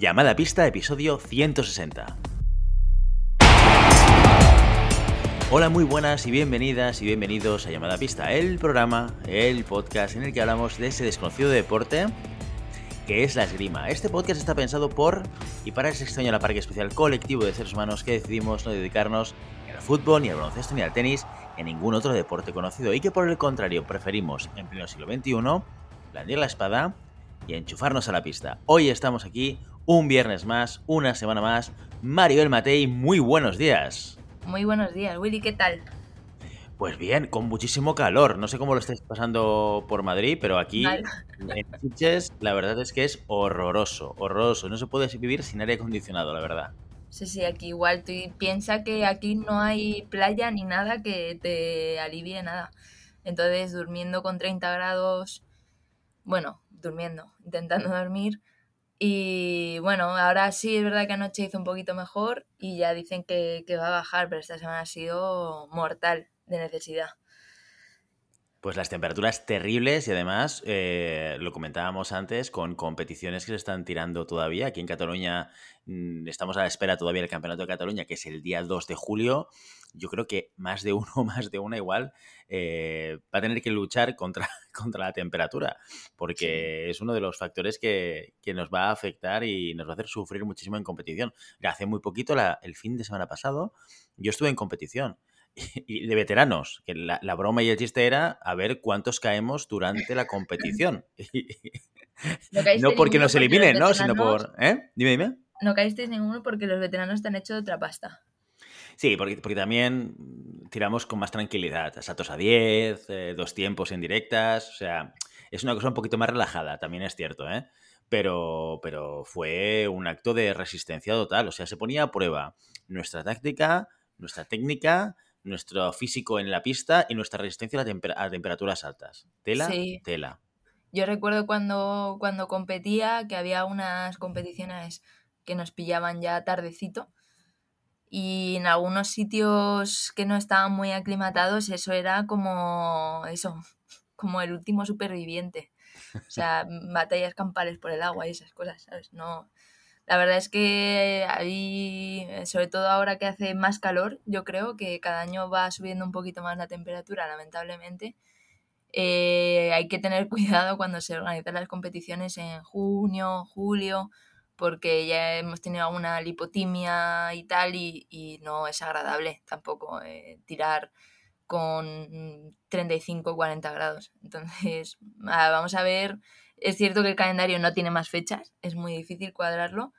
Llamada Pista, episodio 160. Hola, muy buenas y bienvenidas y bienvenidos a Llamada Pista, el programa, el podcast en el que hablamos de ese desconocido deporte que es la esgrima. Este podcast está pensado por y para ese extraño la parque especial colectivo de seres humanos que decidimos no dedicarnos ni al fútbol, ni al baloncesto, ni al tenis, ni a ningún otro deporte conocido y que por el contrario preferimos en pleno siglo XXI blandir la espada y enchufarnos a la pista. Hoy estamos aquí un viernes más, una semana más. Mario El Matei, muy buenos días. Muy buenos días, Willy, ¿qué tal? Pues bien, con muchísimo calor. No sé cómo lo estáis pasando por Madrid, pero aquí en Chiches la verdad es que es horroroso, horroroso. No se puede vivir sin aire acondicionado, la verdad. Sí, sí, aquí igual. Tú piensa que aquí no hay playa ni nada que te alivie nada. Entonces, durmiendo con 30 grados, bueno, durmiendo, intentando dormir. Y bueno, ahora sí es verdad que anoche hizo un poquito mejor y ya dicen que, que va a bajar, pero esta semana ha sido mortal de necesidad. Pues las temperaturas terribles y además, eh, lo comentábamos antes, con competiciones que se están tirando todavía. Aquí en Cataluña mm, estamos a la espera todavía del Campeonato de Cataluña, que es el día 2 de julio. Yo creo que más de uno, más de una igual, eh, va a tener que luchar contra, contra la temperatura, porque es uno de los factores que, que, nos va a afectar y nos va a hacer sufrir muchísimo en competición. Hace muy poquito, la, el fin de semana pasado, yo estuve en competición y de veteranos, que la, la, broma y el chiste era a ver cuántos caemos durante la competición. no, porque nos eliminen, ¿no? Sino por... ¿Eh? Dime, dime. No caísteis ninguno porque los veteranos te han hecho de otra pasta. Sí, porque, porque también tiramos con más tranquilidad. Saltos a 10, eh, dos tiempos en directas. O sea, es una cosa un poquito más relajada, también es cierto, ¿eh? Pero, pero fue un acto de resistencia total. O sea, se ponía a prueba nuestra táctica, nuestra técnica, nuestro físico en la pista y nuestra resistencia a, temper a temperaturas altas. Tela, sí. tela. Yo recuerdo cuando, cuando competía que había unas competiciones que nos pillaban ya tardecito y en algunos sitios que no estaban muy aclimatados eso era como eso, como el último superviviente. O sea, batallas campales por el agua y esas cosas, ¿sabes? No, la verdad es que ahí, sobre todo ahora que hace más calor, yo creo que cada año va subiendo un poquito más la temperatura, lamentablemente. Eh, hay que tener cuidado cuando se organizan las competiciones en junio, julio, porque ya hemos tenido alguna lipotimia y tal, y, no es agradable tampoco eh, tirar con 35 40 grados. Entonces, vamos a ver. Es cierto que el calendario no tiene más fechas, es muy difícil cuadrarlo,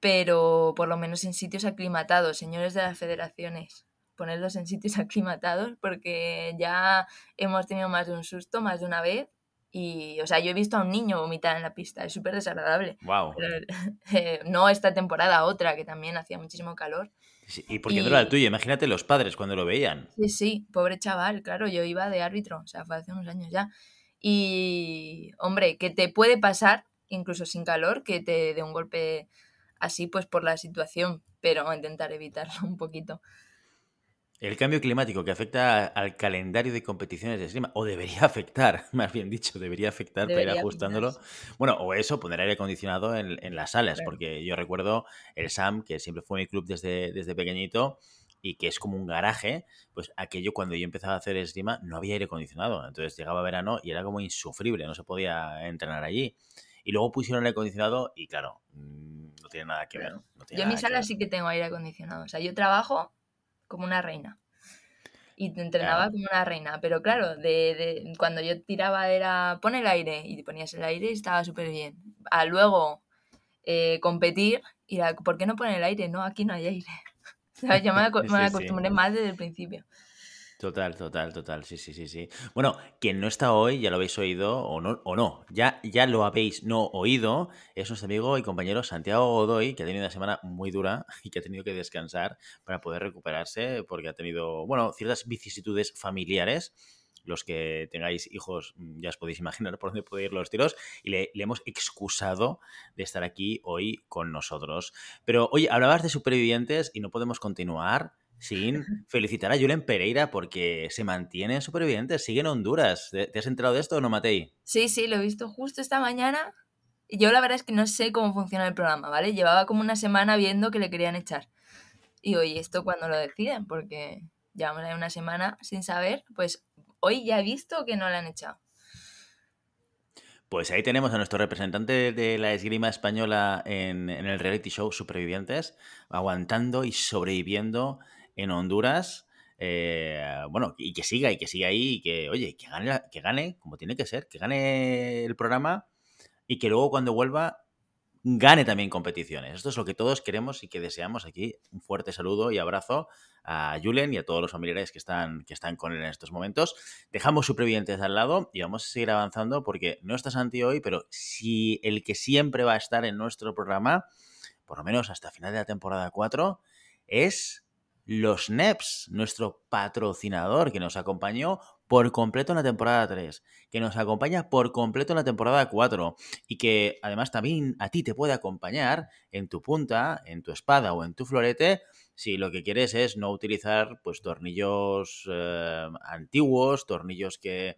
pero por lo menos en sitios aclimatados, señores de las federaciones, ponerlos en sitios aclimatados porque ya hemos tenido más de un susto, más de una vez. Y, o sea, yo he visto a un niño vomitar en la pista, es súper desagradable. Wow. eh, no esta temporada, otra que también hacía muchísimo calor. Sí, y porque y... no era el tuyo, imagínate los padres cuando lo veían. Sí, sí, pobre chaval, claro, yo iba de árbitro, o sea, fue hace unos años ya. Y, hombre, que te puede pasar, incluso sin calor, que te dé un golpe así pues por la situación, pero intentar evitarlo un poquito. El cambio climático que afecta al calendario de competiciones de esgrima, o debería afectar, más bien dicho, debería afectar debería para ir ajustándolo. Bueno, o eso, poner aire acondicionado en, en las salas, claro. porque yo recuerdo el SAM, que siempre fue mi club desde, desde pequeñito, y que es como un garaje, pues aquello cuando yo empezaba a hacer esgrima no había aire acondicionado. Entonces llegaba verano y era como insufrible, no se podía entrenar allí. Y luego pusieron aire acondicionado y claro, no tiene nada que ver. No yo en mi sala sí que tengo aire acondicionado. O sea, yo trabajo como una reina. Y te entrenaba claro. como una reina. Pero claro, de, de, cuando yo tiraba era pon el aire y te ponías el aire y estaba súper bien. A luego eh, competir y ¿por qué no poner el aire? No, aquí no hay aire. ¿Sabes? Yo me, sí, acostumbré sí. más desde el principio. Total, total, total, sí, sí, sí, sí. Bueno, quien no está hoy, ya lo habéis oído o no, o no, ya, ya lo habéis no oído, es nuestro amigo y compañero Santiago Godoy, que ha tenido una semana muy dura y que ha tenido que descansar para poder recuperarse porque ha tenido, bueno, ciertas vicisitudes familiares. Los que tengáis hijos ya os podéis imaginar por dónde pueden ir los tiros y le, le hemos excusado de estar aquí hoy con nosotros. Pero, oye, hablabas de supervivientes y no podemos continuar sin felicitar a Julen Pereira porque se mantiene superviviente, sigue en Honduras. ¿Te has enterado de esto o no, Matei? Sí, sí, lo he visto justo esta mañana yo la verdad es que no sé cómo funciona el programa, ¿vale? Llevaba como una semana viendo que le querían echar. Y oye, ¿esto cuando lo deciden? Porque llevamos ahí una semana sin saber, pues hoy ya he visto que no le han echado. Pues ahí tenemos a nuestro representante de la esgrima española en, el reality show Supervivientes, aguantando y sobreviviendo en Honduras. Eh, bueno, y que siga, y que siga ahí, y que, oye, que gane, que gane, como tiene que ser, que gane el programa y que luego cuando vuelva gane también competiciones. Esto es lo que todos queremos y que deseamos aquí. Un fuerte saludo y abrazo a Julen y a todos los familiares que están, que están con él en estos momentos. Dejamos supervivientes al lado y vamos a seguir avanzando porque no está Santi hoy, pero si el que siempre va a estar en nuestro programa, por lo menos hasta final de la temporada 4, es los NEPS, nuestro patrocinador que nos acompañó por completo en la temporada 3, que nos acompaña por completo en la temporada 4 y que además también a ti te puede acompañar en tu punta, en tu espada o en tu florete si lo que quieres es no utilizar pues tornillos eh, antiguos, tornillos que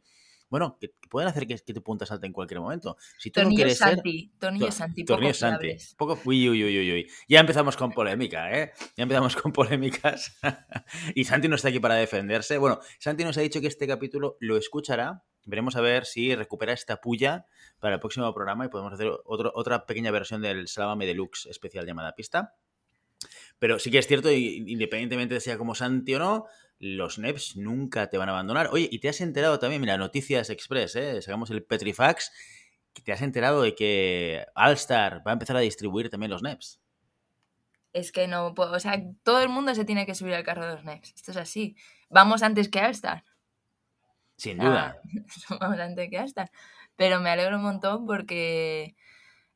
bueno, que, pueden hacer que, que, tu punta salte en cualquier momento. Si tú tornillos no quieres Santi, ser, tornillos Santi, Santi. Poco, uy, uy, uy, uy, Ya empezamos con polémica, ¿eh? Ya empezamos con polémicas. y Santi no está aquí para defenderse. Bueno, Santi nos ha dicho que este capítulo lo escuchará. Veremos a ver si recupera esta puya para el próximo programa y podemos hacer otro, otra pequeña versión del Sálvame Deluxe especial llamada Pista. Pero sí que es cierto, independientemente de sea como Santi o no, los NEPs nunca te van a abandonar. Oye, y te has enterado también, mira, Noticias Express, ¿eh? sacamos el Petrifax, te has enterado de que Allstar va a empezar a distribuir también los NEPs. Es que no puedo, o sea, todo el mundo se tiene que subir al carro de los NEPs. Esto es así. Vamos antes que Allstar. Sin duda. vamos antes que Allstar. Pero me alegro un montón porque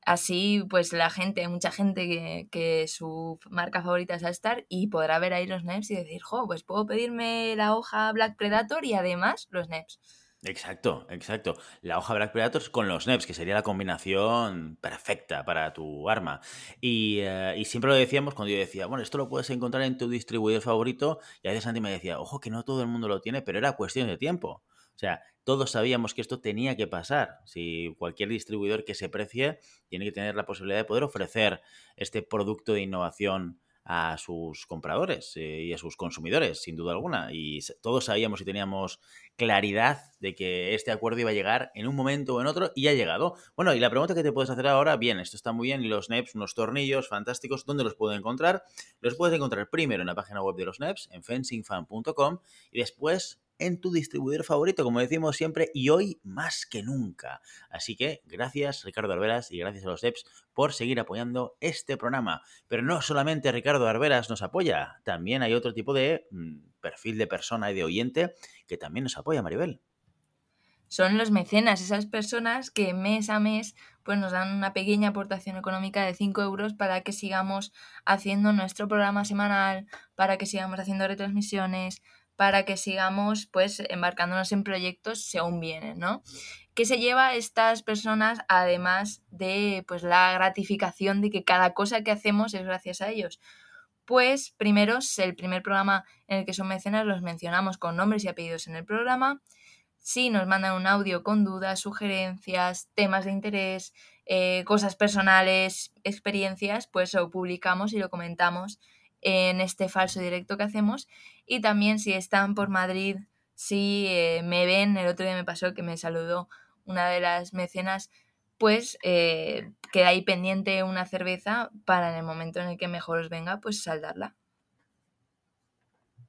Así, pues la gente, mucha gente que, su marca favorita es Alstar y podrá ver ahí los NEPs y decir, jo, pues puedo pedirme la hoja Black Predator y además los NEPs. Exacto, exacto. La hoja Black Predator con los NEPs, que sería la combinación perfecta para tu arma. Y, uh, y, siempre lo decíamos cuando yo decía, bueno, esto lo puedes encontrar en tu distribuidor favorito. Y a veces Santi me decía, ojo, que no todo el mundo lo tiene, pero era cuestión de tiempo. O sea, todos sabíamos que esto tenía que pasar. Si cualquier distribuidor que se precie tiene que tener la posibilidad de poder ofrecer este producto de innovación a sus compradores eh, y a sus consumidores, sin duda alguna. Y todos sabíamos y teníamos claridad de que este acuerdo iba a llegar en un momento o en otro y ha llegado. Bueno, y la pregunta que te puedes hacer ahora, bien, esto está muy bien, los NEPs, unos tornillos fantásticos, ¿dónde los puedo encontrar? Los puedes encontrar primero en la página web de los NEPs, en fencingfan.com, y después en tu distribuidor favorito, como decimos siempre, y hoy más que nunca. Así que gracias Ricardo Arberas y gracias a los EPS por seguir apoyando este programa. Pero no solamente Ricardo Arberas nos apoya, también hay otro tipo de mm, perfil de persona y de oyente que también nos apoya, Maribel. Son los mecenas, esas personas que mes a mes pues nos dan una pequeña aportación económica de 5 euros para que sigamos haciendo nuestro programa semanal, para que sigamos haciendo retransmisiones, para que sigamos pues embarcándonos en proyectos según vienen, ¿no? ¿Qué se lleva a estas personas además de pues la gratificación de que cada cosa que hacemos es gracias a ellos? Pues primero, el primer programa en el que son mecenas los mencionamos con nombres y apellidos en el programa. Si nos mandan un audio con dudas, sugerencias, temas de interés, eh, cosas personales, experiencias, pues lo publicamos y lo comentamos en este falso directo que hacemos. Y también si están por Madrid, si eh, me ven, el otro día me pasó que me saludó una de las mecenas, pues eh, queda ahí pendiente una cerveza para en el momento en el que mejor os venga, pues saldarla.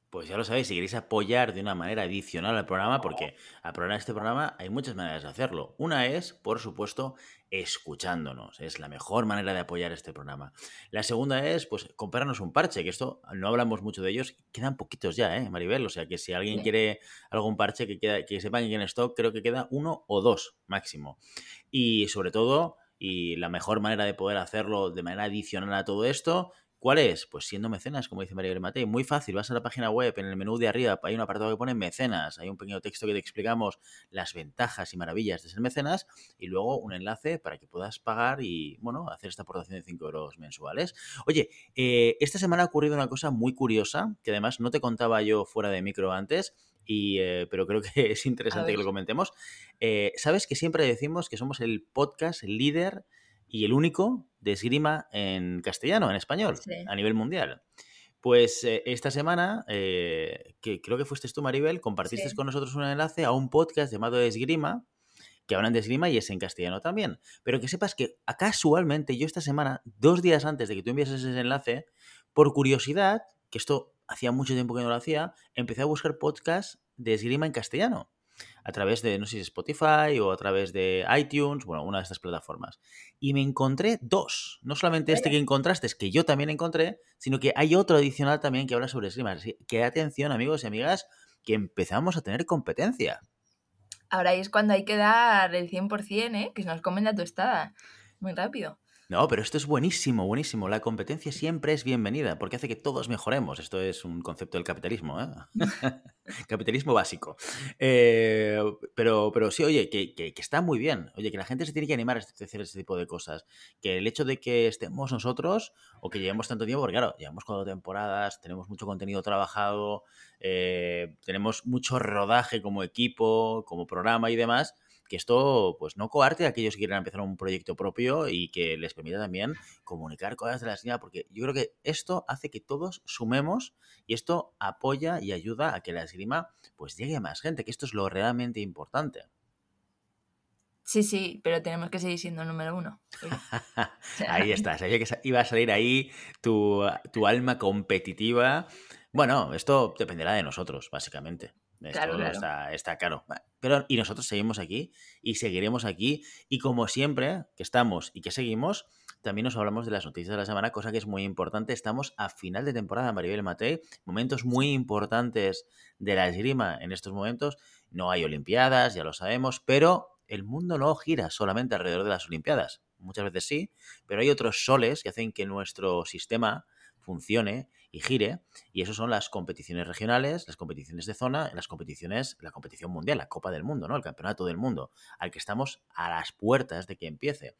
Pues ya lo sabéis, si queréis apoyar de una manera adicional al programa, porque a programar este programa hay muchas maneras de hacerlo. Una es, por supuesto, escuchándonos. Es la mejor manera de apoyar este programa. La segunda es, pues, comprarnos un parche, que esto no hablamos mucho de ellos. Quedan poquitos ya, ¿eh, Maribel? O sea, que si alguien quiere algún parche que, queda, que sepan que en stock, creo que queda uno o dos máximo. Y sobre todo, y la mejor manera de poder hacerlo de manera adicional a todo esto ¿Cuál es? Pues siendo mecenas, como dice María Matei. Muy fácil, vas a la página web, en el menú de arriba hay un apartado que pone mecenas, hay un pequeño texto que te explicamos las ventajas y maravillas de ser mecenas y luego un enlace para que puedas pagar y, bueno, hacer esta aportación de 5 euros mensuales. Oye, eh, esta semana ha ocurrido una cosa muy curiosa que además no te contaba yo fuera de micro antes. Y, eh, pero creo que es interesante que lo comentemos. Eh, Sabes que siempre decimos que somos el podcast líder y el único de esgrima en castellano, en español, a nivel mundial. Pues eh, esta semana, eh, que creo que fuiste tú, Maribel, compartiste con nosotros un enlace a un podcast llamado Esgrima, que hablan de esgrima y es en castellano también. Pero que sepas que casualmente yo esta semana, dos días antes de que tú enviases ese enlace, por curiosidad, que esto hacía mucho tiempo que no lo hacía, empecé a buscar podcasts de esgrima en castellano a través de, no sé si Spotify o a través de iTunes, bueno, una de estas plataformas. Y me encontré dos. No solamente este que encontraste, es que yo también encontré, sino que hay otro adicional también que habla sobre esgrima. Así que atención, amigos y amigas, que empezamos a tener competencia. Ahora es cuando hay que dar el 100%, ¿eh? Que se nos comen la tostada. Muy rápido. No, pero esto es buenísimo, buenísimo. La competencia siempre es bienvenida porque hace que todos mejoremos. Esto es un concepto del capitalismo, ¿eh? capitalismo básico. Eh, pero, pero sí, oye, que, que, está muy bien. Oye, que la gente se tiene que animar a hacer este tipo de cosas. Que el hecho de que estemos nosotros o que llevemos tanto tiempo, porque claro, llevamos cuatro temporadas, tenemos mucho contenido trabajado, eh, tenemos mucho rodaje como equipo, como programa y demás que esto pues no coarte a aquellos que quieran empezar un proyecto propio y que les permita también comunicar cosas de la esgrima, porque yo creo que esto hace que todos sumemos y esto apoya y ayuda a que la esgrima pues llegue a más gente, que esto es lo realmente importante. Sí, sí, pero tenemos que seguir siendo el número uno. ahí está, sabía que iba a salir ahí tu, tu alma competitiva. Bueno, esto dependerá de nosotros, básicamente. Esto Está, está, claro. Pero, y nosotros seguimos aquí y seguiremos aquí. Y como siempre, que estamos y que seguimos, también nos hablamos de las noticias de la semana, cosa que es muy importante. Estamos a final de temporada, Maribel Matei, momentos muy importantes de la esgrima en estos momentos. No hay Olimpiadas, ya lo sabemos, pero el mundo no gira solamente alrededor de las Olimpiadas. Muchas veces sí, pero hay otros soles que hacen que nuestro sistema funcione y gire. Y eso son las competiciones regionales, las competiciones de zona, las competiciones, la competición mundial, la Copa del Mundo, ¿no? El Campeonato del Mundo, al que estamos a las puertas de que empiece.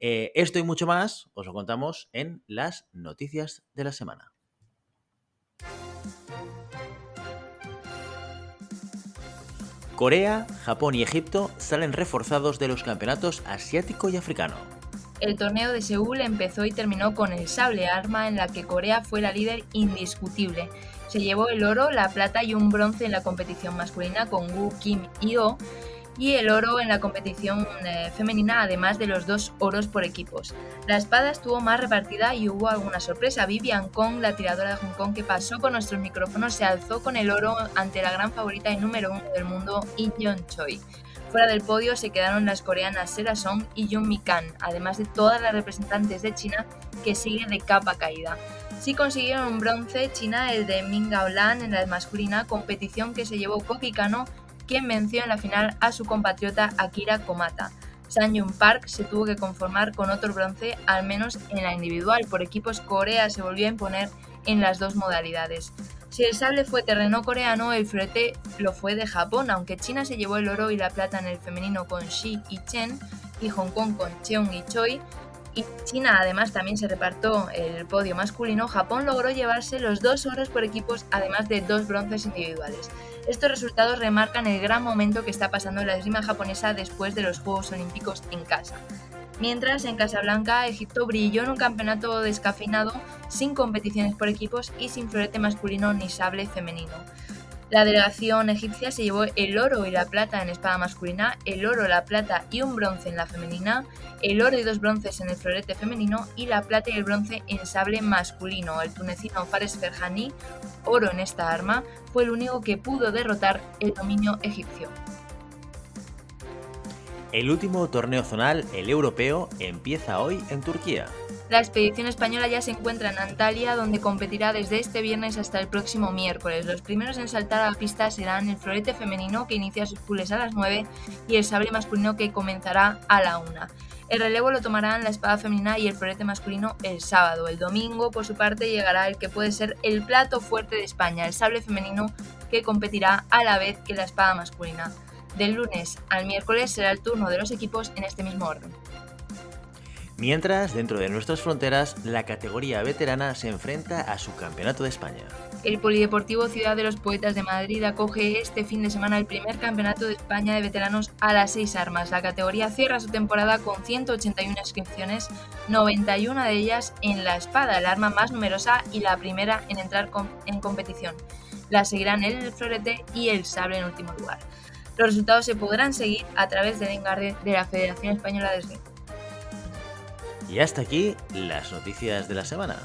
Eh, esto y mucho más os lo contamos en las noticias de la semana. Corea, Japón y Egipto salen reforzados de los campeonatos asiático y africano. El torneo de Seúl empezó y terminó con el sable arma en la que Corea fue la líder indiscutible. Se llevó el oro, la plata y un bronce en la competición masculina con Woo Kim y Oh y el oro en la competición eh, femenina, además de los dos oros por equipos. La espada estuvo más repartida y hubo alguna sorpresa. Vivian Kong, la tiradora de Hong Kong que pasó con nuestros micrófonos, se alzó con el oro ante la gran favorita y número uno del mundo, In Choi. Fuera del podio se quedaron las coreanas Sera Song y Jung Mi Kan, además de todas las representantes de China que siguen de capa caída. Sí consiguieron un bronce China el de Ming Gaolan en la masculina, competición que se llevó Koki Kano, quien venció en la final a su compatriota Akira Komata. San Jung Park se tuvo que conformar con otro bronce, al menos en la individual. Por equipos, Corea se volvió a imponer en las dos modalidades. Si el sable fue terreno coreano, el florete lo fue de Japón, aunque China se llevó el oro y la plata en el femenino con Shi y Chen y Hong Kong con Cheung y Choi. Y China además también se repartió el podio masculino, Japón logró llevarse los dos oros por equipos, además de dos bronces individuales. Estos resultados remarcan el gran momento que está pasando la esgrima japonesa después de los Juegos Olímpicos en casa mientras en Casablanca Egipto brilló en un campeonato descafeinado sin competiciones por equipos y sin florete masculino ni sable femenino. La delegación egipcia se llevó el oro y la plata en espada masculina, el oro, la plata y un bronce en la femenina, el oro y dos bronces en el florete femenino y la plata y el bronce en sable masculino. El tunecino Fares Ferhani, oro en esta arma, fue el único que pudo derrotar el dominio egipcio. El último torneo zonal, el europeo, empieza hoy en Turquía. La expedición española ya se encuentra en Antalya, donde competirá desde este viernes hasta el próximo miércoles. Los primeros en saltar a la pista serán el florete femenino, que inicia sus pules a las 9, y el sable masculino, que comenzará a la 1. El relevo lo tomarán la espada femenina y el florete masculino el sábado. El domingo, por su parte, llegará el que puede ser el plato fuerte de España, el sable femenino, que competirá a la vez que la espada masculina. Del lunes al miércoles será el turno de los equipos en este mismo orden. Mientras, dentro de nuestras fronteras, la categoría veterana se enfrenta a su campeonato de España. El Polideportivo Ciudad de los Poetas de Madrid acoge este fin de semana el primer campeonato de España de veteranos a las seis armas. La categoría cierra su temporada con 181 inscripciones, 91 de ellas en la espada, el arma más numerosa y la primera en entrar en competición. La seguirán el florete y el sable en último lugar. Los resultados se podrán seguir a través del engarde de la Federación Española de Esgrima. Y hasta aquí las noticias de la semana.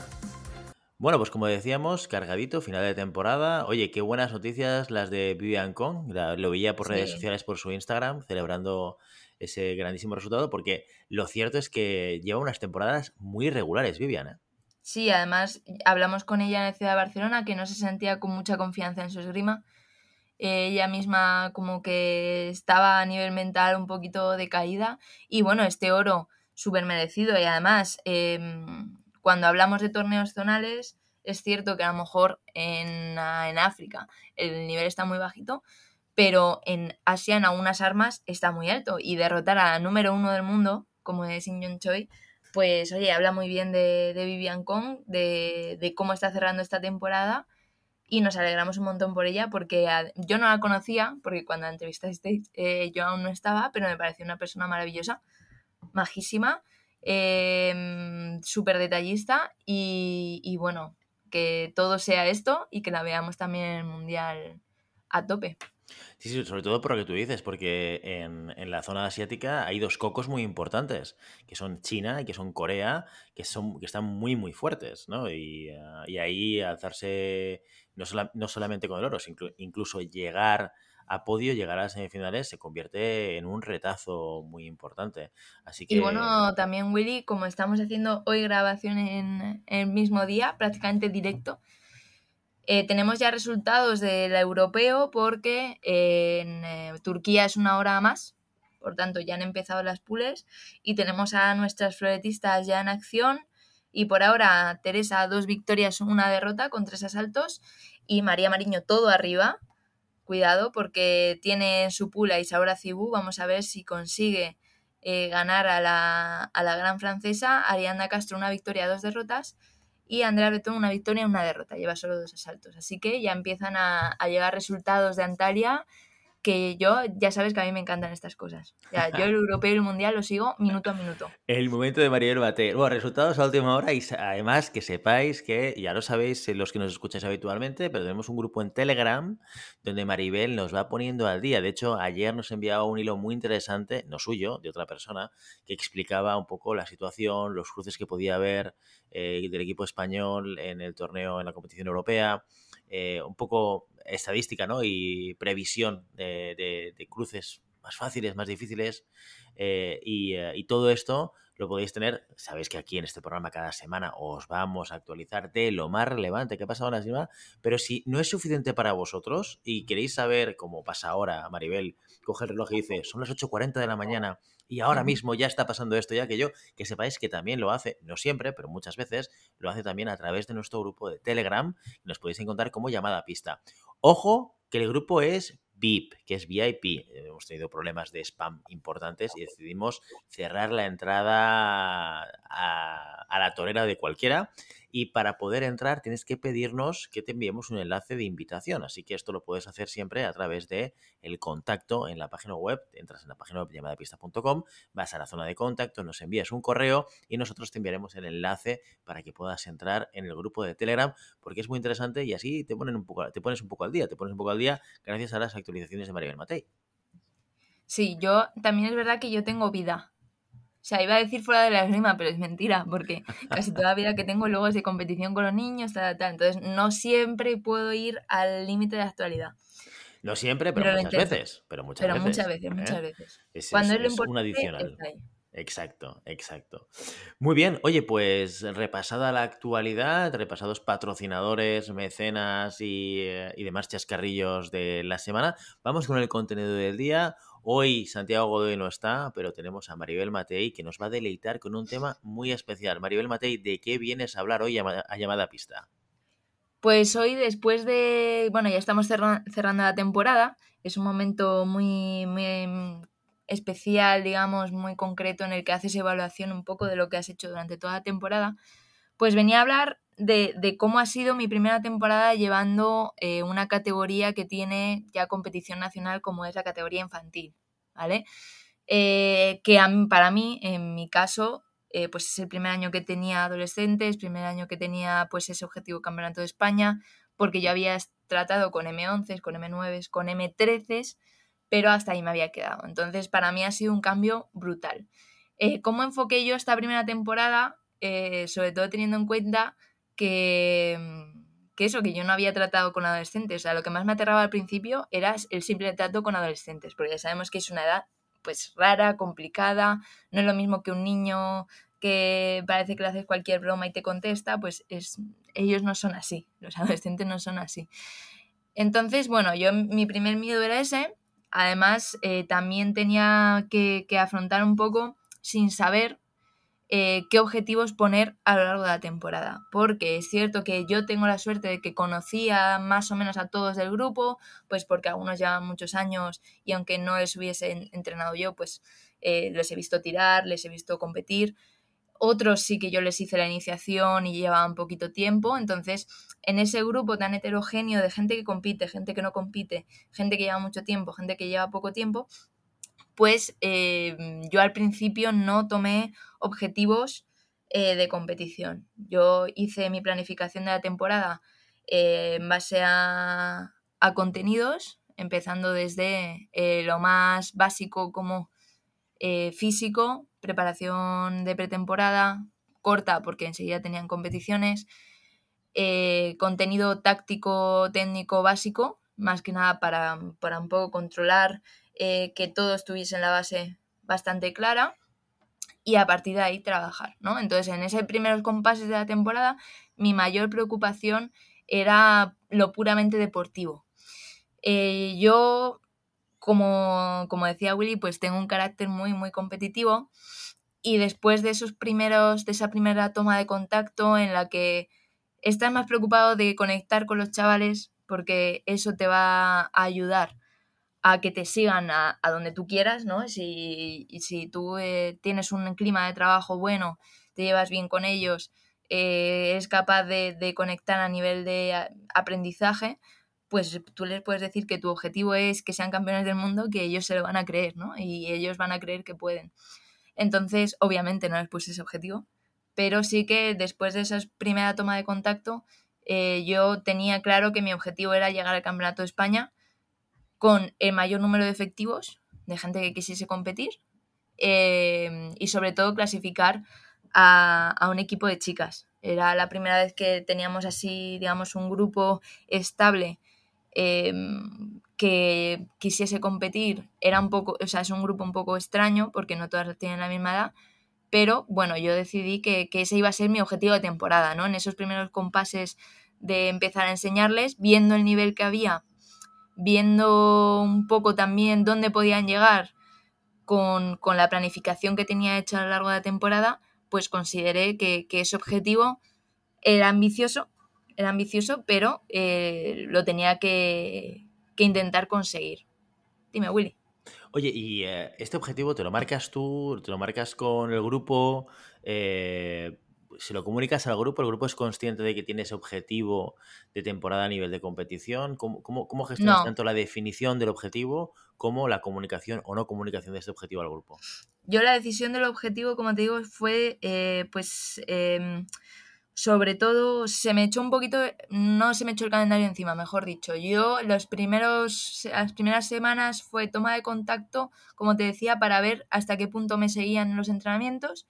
Bueno, pues como decíamos, cargadito, final de temporada. Oye, qué buenas noticias las de Vivian Kong. lo veía por redes sociales, por su Instagram, celebrando ese grandísimo resultado, porque lo cierto es que lleva unas temporadas muy regulares, Vivian. ¿eh? Sí, además hablamos con ella en la ciudad de Barcelona, que no se sentía con mucha confianza en su esgrima ella misma como que estaba a nivel mental un poquito decaída. Y bueno, este oro súper merecido y además em, cuando hablamos de torneos zonales es cierto que a lo mejor en, en, África el nivel está muy bajito, pero en Asia en algunas armas está muy alto. Y derrotar a la número uno del mundo como es Sin Choi pues oye, habla muy bien de, de Vivian Kong, de, de cómo está cerrando esta temporada y nos alegramos un montón por ella porque yo no la conocía, porque cuando la entrevistasteis eh, yo aún no estaba, pero me pareció una persona maravillosa, majísima, em, súper detallista y, bueno, que todo sea esto y que la veamos también en el Mundial a tope. Sí, sí, sobre todo por lo que tú dices, porque en, en, la zona asiática hay dos cocos muy importantes, que son China y que son Corea, que, son, que están muy, muy fuertes, ¿no? Y, ah, y ahí alzarse no, solamente con el oro, incluso llegar a podio, llegar a las semifinales, se convierte en un retazo muy importante. Así que... Y bueno, también Willy, como estamos haciendo hoy grabación en, el mismo día, prácticamente directo, eh, tenemos ya resultados del europeo porque en eh, Turquía es una hora más, por tanto ya han empezado las pules y tenemos a nuestras floretistas ya en acción y por ahora, Teresa, dos victorias, una derrota con tres asaltos. Y María Mariño todo arriba. Cuidado porque tiene su pula Isaura Cibú. Vamos a ver si consigue eh, ganar a la, a la, gran francesa. Arianda Castro una victoria, dos derrotas. Y Andrea Betón una victoria, una derrota. Lleva solo dos asaltos. Así que ya empiezan a, a llegar resultados de Antalya que yo ya sabes que a mí me encantan estas cosas. Ya, yo el europeo y el mundial lo sigo minuto a minuto. El momento de Maribel Bate. Bueno, resultados a última hora y además que sepáis que, ya lo sabéis los que nos escucháis habitualmente, pero tenemos un grupo en Telegram donde Maribel nos va poniendo al día. De hecho, ayer nos enviaba un hilo muy interesante, no suyo, de otra persona, que explicaba un poco la situación, los cruces que podía haber eh, del equipo español en el torneo, en la competición europea. Eh, un poco estadística ¿no? y previsión de, cruces más fáciles, más difíciles. Eh, eh, y, todo esto lo podéis tener. Sabéis que aquí en este programa cada semana os vamos a actualizar de lo más relevante que ha pasado en la semana. Pero si no es suficiente para vosotros y queréis saber, cómo pasa ahora, Maribel, coge el reloj y dice, son las 8.40 de la mañana y ahora mismo ya está pasando esto ya que yo, que sepáis que también lo hace, no siempre, pero muchas veces, lo hace también a través de nuestro grupo de Telegram. Y nos podéis encontrar como llamada pista. Ojo, que el grupo es VIP, que es VIP. Hemos tenido problemas de spam importantes y decidimos cerrar la entrada a, a la torera de cualquiera y para poder entrar tienes que pedirnos que te enviemos un enlace de invitación. Así que esto lo puedes hacer siempre a través de el contacto en la página web. Entras en la página web llamadapista.com, vas a la zona de contacto, nos envías un correo y nosotros te enviaremos el enlace para que puedas entrar en el grupo de Telegram porque es muy interesante y así te, ponen un poco, te pones un poco al día, te pones un poco al día gracias a las actualizaciones de Maribel Matei. Sí, yo también es verdad que yo tengo vida. O sea, iba a decir fuera de la esgrima, pero es mentira, porque casi toda la vida que tengo luego es de competición con los niños, tal, tal. Entonces, no siempre puedo ir al límite de actualidad. No siempre, pero, muchas veces. Pero muchas pero veces. muchas veces, ¿eh? muchas veces. Es, Cuando es, un adicional. Exacto, exacto. Muy bien, oye, pues repasada la actualidad, repasados patrocinadores, mecenas y, eh, y demás chascarrillos de la semana, vamos con el contenido del día. Hoy Santiago Godoy no está, pero tenemos a Maribel Matei que nos va a deleitar con un tema muy especial. Maribel Matei, ¿de qué vienes a hablar hoy a llamada pista? Pues hoy, después de. Bueno, ya estamos cerrando la temporada. Es un momento muy, muy especial, digamos, muy concreto en el que haces evaluación un poco de lo que has hecho durante toda la temporada. Pues venía a hablar de, cómo ha sido mi primera temporada llevando eh, una categoría que tiene ya competición nacional como es la categoría infantil, ¿vale? Eh, que para mí, en mi caso, eh, pues es el primer año que tenía adolescentes, primer año que tenía pues ese objetivo campeonato de España, porque yo había tratado con M11, con M9, con M13, pero hasta ahí me había quedado. Entonces, para mí ha sido un cambio brutal. ¿Cómo enfoqué yo esta primera temporada? sobre todo teniendo en cuenta que, que eso, que yo no había tratado con adolescentes. O sea, lo que más me aterraba al principio era el simple trato con adolescentes, porque ya sabemos que es una edad pues rara, complicada, no es lo mismo que un niño que parece que le haces cualquier broma y te contesta, pues es, ellos no son así, los adolescentes no son así. Entonces, bueno, yo mi primer miedo era ese, además eh, también tenía que afrontar un poco sin saber eh, qué objetivos poner a lo largo de la temporada. Porque es cierto que yo tengo la suerte de que conocía más o menos a todos del grupo, pues porque algunos llevan muchos años y aunque no les hubiese entrenado yo, pues eh, les he visto tirar, les he visto competir. Otros sí que yo les hice la iniciación y llevaban poquito tiempo. Entonces, en ese grupo tan heterogéneo de gente que compite, gente que no compite, gente que lleva mucho tiempo, gente que lleva poco tiempo, pues eh, yo al principio no tomé objetivos eh, de competición. Yo hice mi planificación de la temporada eh, en base a, contenidos, empezando desde lo más básico como físico, preparación de pretemporada, corta porque enseguida tenían competiciones, contenido táctico, técnico básico, más que nada para, para un poco controlar eh, que todo estuviese en la base bastante clara y a partir de ahí trabajar, ¿no? Entonces, en esos primeros compases de la temporada, mi mayor preocupación era lo puramente deportivo. Eh, yo, como, como, decía Willy, pues tengo un carácter muy, muy competitivo y después de esos primeros, de esa primera toma de contacto en la que estás más preocupado de conectar con los chavales porque eso te va a ayudar a que te sigan a, donde tú quieras, ¿no? Si, si tú eh, tienes un clima de trabajo bueno, te llevas bien con ellos, eh, eres capaz de, conectar a nivel de aprendizaje, pues tú les puedes decir que tu objetivo es que sean campeones del mundo, que ellos se lo van a creer, ¿no? Y ellos van a creer que pueden. Entonces, obviamente no les puse ese objetivo, pero sí que después de esa primera toma de contacto, eh, yo tenía claro que mi objetivo era llegar al Campeonato de España con el mayor número de efectivos de gente que quisiese competir eh, y sobre todo clasificar a, un equipo de chicas. Era la primera vez que teníamos así, digamos, un grupo estable em, que quisiese competir. Era un poco, o sea, es un grupo un poco extraño porque no todas tienen la misma edad, pero bueno, yo decidí que, que, ese iba a ser mi objetivo de temporada, ¿no? En esos primeros compases de empezar a enseñarles, viendo el nivel que había viendo un poco también dónde podían llegar con, la planificación que tenía hecha a lo largo de la temporada, pues consideré que, ese objetivo era ambicioso, era ambicioso, pero eh, lo tenía que, intentar conseguir. Dime, Willy. Oye, ¿y eh, este objetivo te lo marcas tú, te lo marcas con el grupo? Eh, si lo comunicas al grupo, el grupo es consciente de que tienes objetivo de temporada a nivel de competición. ¿Cómo, cómo, gestionas tanto la definición del objetivo como la comunicación o no comunicación de este objetivo al grupo? Yo la decisión del objetivo, como te digo, fue eh, pues em, sobre todo se me echó un poquito, no se me echó el calendario encima, mejor dicho. Yo los primeros, las primeras semanas fue toma de contacto, como te decía, para ver hasta qué punto me seguían los entrenamientos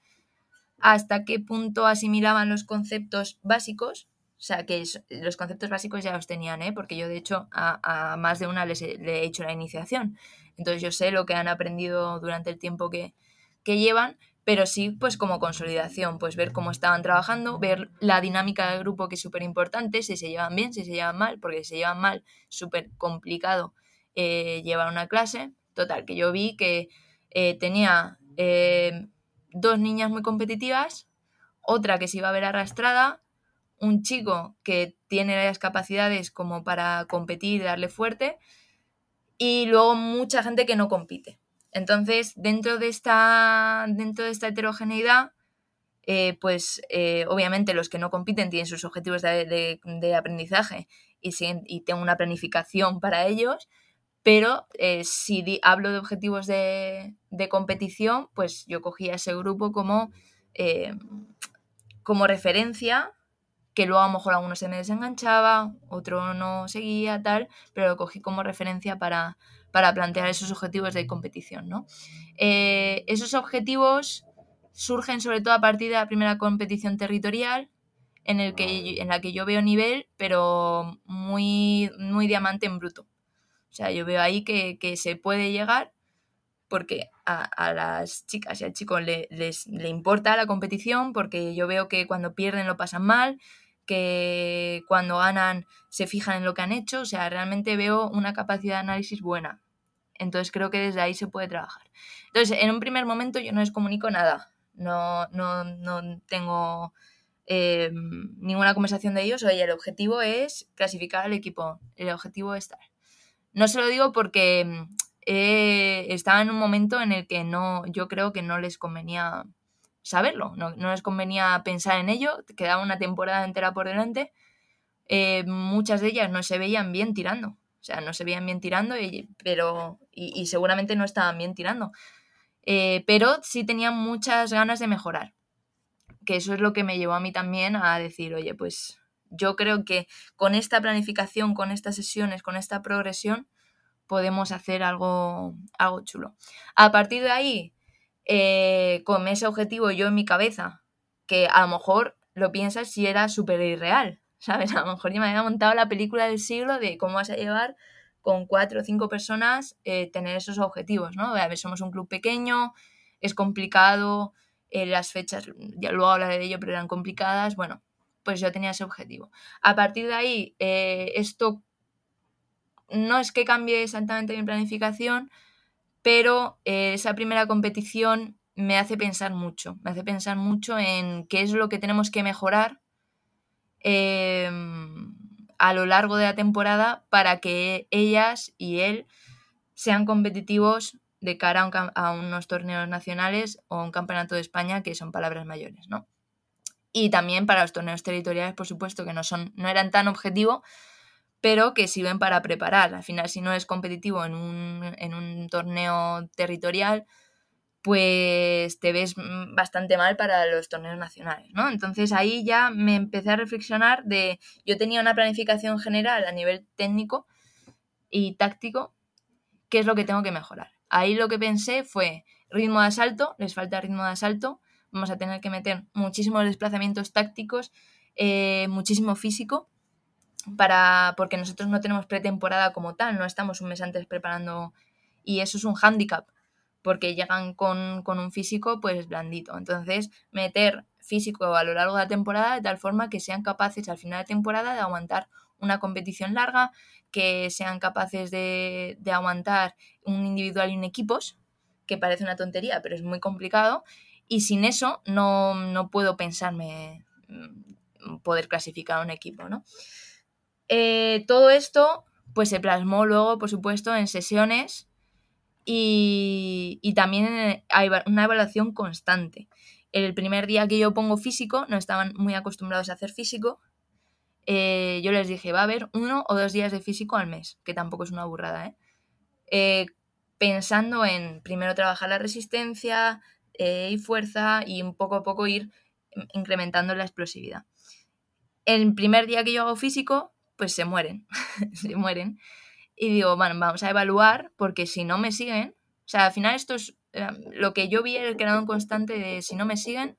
hasta qué punto asimilaban los conceptos básicos. O sea, que los conceptos básicos ya los tenían, ¿eh? porque yo de hecho a, más de una les he, hecho la iniciación. Entonces yo sé lo que han aprendido durante el tiempo que, que llevan, pero sí pues como consolidación, pues ver cómo estaban trabajando, ver la dinámica del grupo que es súper importante, si se llevan bien, si se llevan mal, porque si se llevan mal, súper complicado eh, llevar una clase. Total, que yo vi que eh, tenía eh, dos niñas muy competitivas, otra que se iba a ver arrastrada, un chico que tiene las capacidades como para competir y darle fuerte, y luego mucha gente que no compite. Entonces, dentro de esta, dentro de esta heterogeneidad, eh, pues eh, obviamente los que no compiten tienen sus objetivos de, aprendizaje y, y, tengo una planificación para ellos, pero eh, si hablo de objetivos de, competición, pues yo cogía ese grupo como, como referencia, que luego a lo mejor alguno se me desenganchaba, otro no seguía, tal, pero lo cogí como referencia para, para plantear esos objetivos de competición. ¿no? esos objetivos surgen sobre todo a partir de la primera competición territorial, en, en la que yo veo nivel, pero muy, muy diamante en bruto. O sea, yo veo ahí que, se puede llegar porque a, las chicas y al chico le, les, le importa la competición, porque yo veo que cuando pierden lo pasan mal, que cuando ganan se fijan en lo que han hecho, o sea, realmente veo una capacidad de análisis buena. Entonces creo que desde ahí se puede trabajar. Entonces, en un primer momento yo no les comunico nada, no, no, no tengo eh, ninguna conversación de ellos. Oye, el objetivo es clasificar al equipo, el objetivo es estar. No se lo digo porque mm, estaba en un momento en el que no, yo creo que no les convenía saberlo, no, les convenía pensar en ello, quedaba una temporada entera por delante. Eh, muchas de ellas no se veían bien tirando, o sea, no se veían bien tirando, y, pero, y seguramente no estaban bien tirando. Eh, pero sí tenía muchas ganas de mejorar, que eso es lo que me llevó a mí también a decir, oye, pues yo creo que con esta planificación, con estas sesiones, con esta progresión, podemos hacer algo, algo chulo. A partir de ahí, eh, con ese objetivo yo en mi cabeza, que a lo mejor lo piensas si era súper irreal, ¿sabes? A lo mejor yo me había montado la película del siglo de cómo vas a llevar con cuatro o cinco personas eh, tener esos objetivos, ¿no? A ver, somos un club pequeño, es complicado, eh, las fechas, ya luego hablaré de ello, pero eran complicadas, bueno, pues yo tenía ese objetivo. A partir de ahí, eh, esto no es que cambie exactamente mi planificación, pero esa primera competición me hace pensar mucho, me hace pensar mucho en qué es lo que tenemos que mejorar. Eh, a lo largo de la temporada para que ellas y él sean competitivos de cara a, unos torneos nacionales o un campeonato de España, que son palabras mayores, ¿no? Y también para los torneos territoriales, por supuesto, que no, son, no eran tan objetivos, pero que sirven para preparar. Al final, si no es competitivo en un, en un torneo territorial, pues te ves mm, bastante mal para los torneos nacionales, ¿no? Entonces ahí ya me empecé a reflexionar de, yo tenía una planificación general a nivel técnico y táctico, ¿qué es lo que tengo que mejorar? Ahí lo que pensé fue ritmo de asalto, les falta ritmo de asalto, vamos a tener que meter muchísimos desplazamientos tácticos, eh, muchísimo físico, para, porque nosotros no tenemos pretemporada como tal, no estamos un mes antes preparando y eso es un hándicap porque llegan con, un físico pues blandito. Entonces, meter físico a lo largo de la temporada de tal forma que sean capaces al final de temporada de aguantar una competición larga, que sean capaces de, aguantar un individual y un equipos, que parece una tontería, pero es muy complicado, y sin eso no, puedo pensarme mm, poder clasificar a un equipo, ¿no? Eh, todo esto pues se plasmó luego, por supuesto, en sesiones y, también hay una evaluación constante. El primer día que yo pongo físico, no estaban muy acostumbrados a hacer físico, eh, yo les dije, va a haber uno o dos días de físico al mes, que tampoco es una burrada, ¿eh? eh pensando en primero trabajar la resistencia eh, y fuerza y un poco a poco ir incrementando la explosividad. El primer día que yo hago físico, pues se mueren, se mueren y digo, bueno, vamos a evaluar porque si no me siguen, o sea, al final esto es eh, lo que yo vi el creador constante de si no me siguen,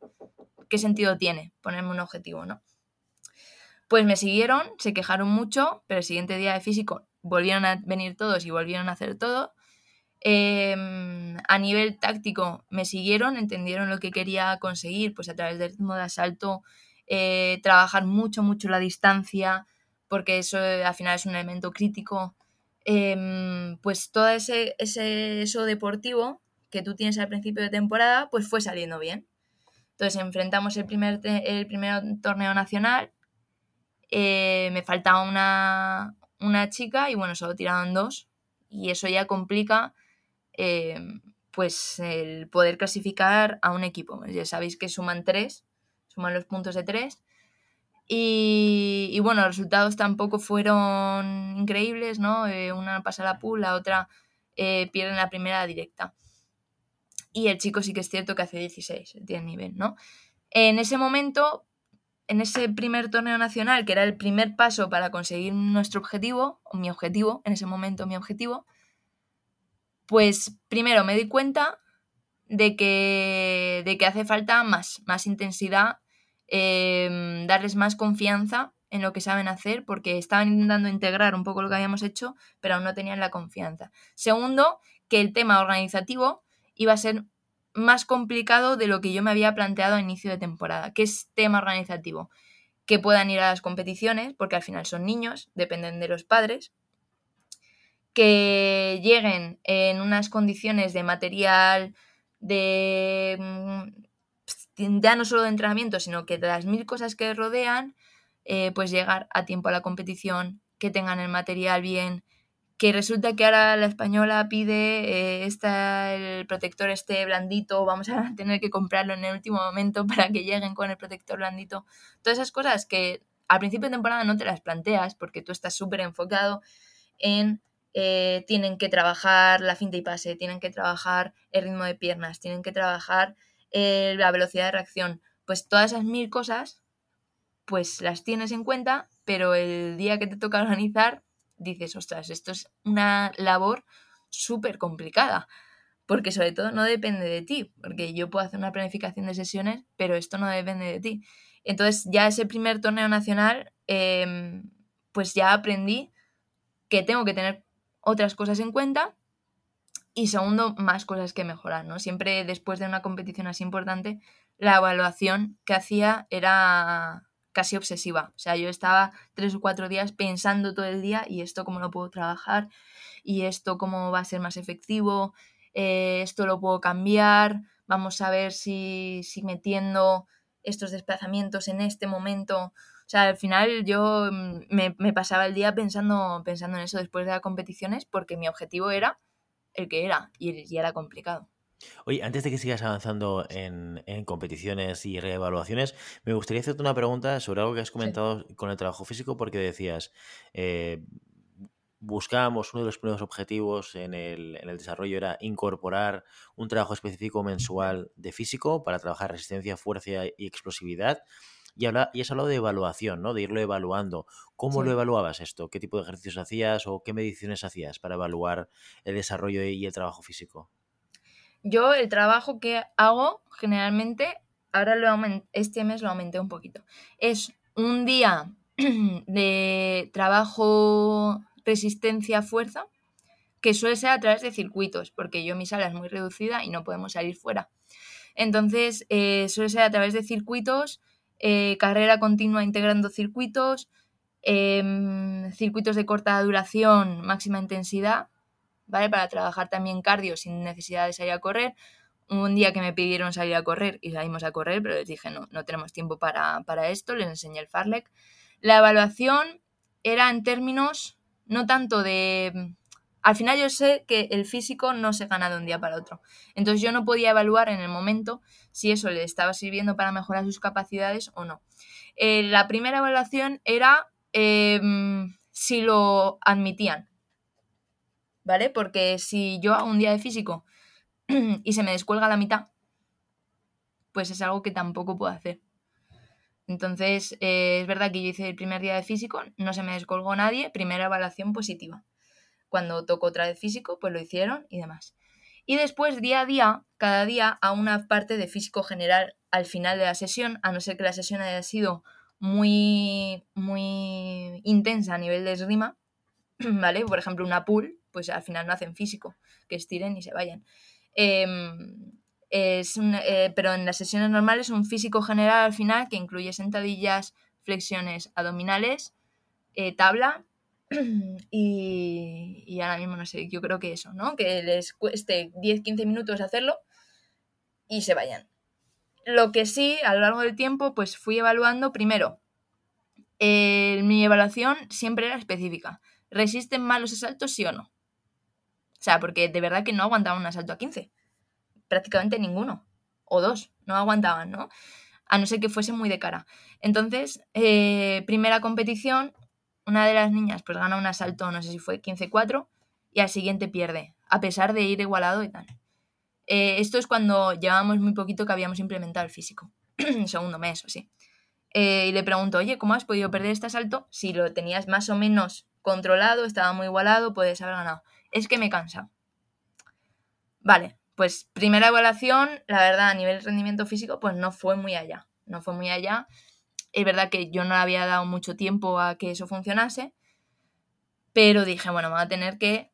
¿qué sentido tiene ponerme un objetivo, no? Pues me siguieron, se quejaron mucho, pero el siguiente día de físico volvieron a venir todos y volvieron a hacer todo. Em, a nivel táctico me siguieron, entendieron lo que quería conseguir, pues a través del ritmo de asalto, eh, trabajar mucho, mucho la distancia, porque eso eh, al final es un elemento crítico Em, pues todo ese, ese, eso deportivo que tú tienes al principio de temporada, pues fue saliendo bien. Entonces enfrentamos el primer, el primer torneo nacional, eh, me faltaba una, una, chica y bueno, solo tiraron dos y eso ya complica em, pues el poder clasificar a un equipo. Ya sabéis que suman tres, suman los puntos de tres. Y, bueno, los resultados tampoco fueron increíbles, ¿no? Eh, una pasa la pool, la otra eh, pierde la primera directa. Y el chico sí que es cierto que hace 16, tiene nivel, ¿no? En ese momento, en ese primer torneo nacional, que era el primer paso para conseguir nuestro objetivo, mi objetivo, en ese momento mi objetivo, pues primero me di cuenta de que, de que hace falta más, más intensidad, em, darles más confianza en lo que saben hacer, porque estaban intentando integrar un poco lo que habíamos hecho, pero aún no tenían la confianza. Segundo, que el tema organizativo iba a ser más complicado de lo que yo me había planteado a inicio de temporada, que es tema organizativo. Que puedan ir a las competiciones, porque al final son niños, dependen de los padres, que lleguen en unas condiciones de material, de mm, ya no solo de entrenamiento, sino que de las mil cosas que rodean, eh, pues llegar a tiempo a la competición, que tengan el material bien, que resulta que ahora la española pide eh, el protector este blandito, vamos a tener que comprarlo en el último momento para que lleguen con el protector blandito. Todas esas cosas que al principio de temporada no te las planteas porque tú estás súper enfocado en eh, tienen que trabajar la finta y pase, tienen que trabajar el ritmo de piernas, tienen que trabajar eh, la velocidad de reacción. Pues todas esas mil cosas, pues las tienes en cuenta, pero el día que te toca organizar, dices, ostras, esto es una labor súper complicada. Porque sobre todo no depende de ti, porque yo puedo hacer una planificación de sesiones, pero esto no depende de ti. Entonces ya ese primer torneo nacional, em, pues ya aprendí que tengo que tener otras cosas en cuenta y segundo, más cosas que mejorar, ¿no? Siempre después de una competición así importante, la evaluación que hacía era casi obsesiva. O sea, yo estaba tres o cuatro días pensando todo el día y esto cómo lo puedo trabajar y esto cómo va a ser más efectivo, eh, esto lo puedo cambiar, vamos a ver si, si metiendo estos desplazamientos en este momento o sea, al final yo mm, me, pasaba el día pensando, pensando en eso después de las competiciones porque mi objetivo era el que era y, era complicado. Oye, antes de que sigas avanzando en, competiciones y reevaluaciones, me gustaría hacerte una pregunta sobre algo que has comentado con el trabajo físico, porque decías, eh, buscábamos uno de los primeros objetivos en el, en el, desarrollo era incorporar un trabajo específico mensual de físico para trabajar resistencia, fuerza y explosividad. Y, habla, y has hablado de evaluación, ¿no? De irlo evaluando. ¿Cómo lo evaluabas esto? ¿Qué tipo de ejercicios hacías o qué mediciones hacías para evaluar el desarrollo y el trabajo físico? Yo el trabajo que hago generalmente, ahora lo este mes lo aumenté un poquito. Es un día de trabajo resistencia fuerza que suele ser a través de circuitos, porque yo mi sala es muy reducida y no podemos salir fuera. Entonces, eh, suele ser a través de circuitos eh, carrera continua integrando circuitos, em, circuitos de corta duración, máxima intensidad, ¿vale? Para trabajar también cardio sin necesidad de salir a correr. Un día que me pidieron salir a correr y salimos a correr, pero les dije no, no tenemos tiempo para, para esto, les enseñé el Farlek. La evaluación era en términos no tanto de al final yo sé que el físico no se gana de un día para otro. Entonces yo no podía evaluar en el momento si eso le estaba sirviendo para mejorar sus capacidades o no. Eh, la primera evaluación era em, si lo admitían. ¿Vale? Porque si yo hago un día de físico y se me descuelga la mitad, pues es algo que tampoco puedo hacer. Entonces, eh, es verdad que yo hice el primer día de físico, no se me descolgó nadie, primera evaluación positiva cuando tocó otra vez físico, pues lo hicieron y demás. Y después, día a día, cada día, a una parte de físico general al final de la sesión, a no ser que la sesión haya sido muy, muy intensa a nivel de esgrima, ¿vale? Por ejemplo, una pool, pues al final no hacen físico, que estiren y se vayan. Em, es eh, pero en las sesiones normales un físico general al final que incluye sentadillas, flexiones abdominales, eh, tabla y, ahora mismo no sé, yo creo que eso, ¿no? Que les cueste 10-15 minutos hacerlo y se vayan. Lo que sí, a lo largo del tiempo, pues fui evaluando primero. mi evaluación siempre era específica. ¿Resisten más los asaltos, sí o no? O sea, porque de verdad que no aguantaban un asalto a 15. Prácticamente ninguno. O dos, no aguantaban, ¿no? a no ser que fuese muy de cara. Entonces, eh, primera competición, una de las niñas pues gana un asalto, no sé si fue 15-4, y al siguiente pierde, a pesar de ir igualado y tal. Eh, esto es cuando llevábamos muy poquito que habíamos implementado el físico, segundo mes o sí. Eh, y le pregunto, oye, ¿cómo has podido perder este asalto? Si lo tenías más o menos controlado, estaba muy igualado, puedes haber ganado. Es que me cansa. Vale, pues primera evaluación, la verdad, a nivel rendimiento físico, pues no fue muy allá. No fue muy allá. Es verdad que yo no había dado mucho tiempo a que eso funcionase, pero dije, bueno, va a tener que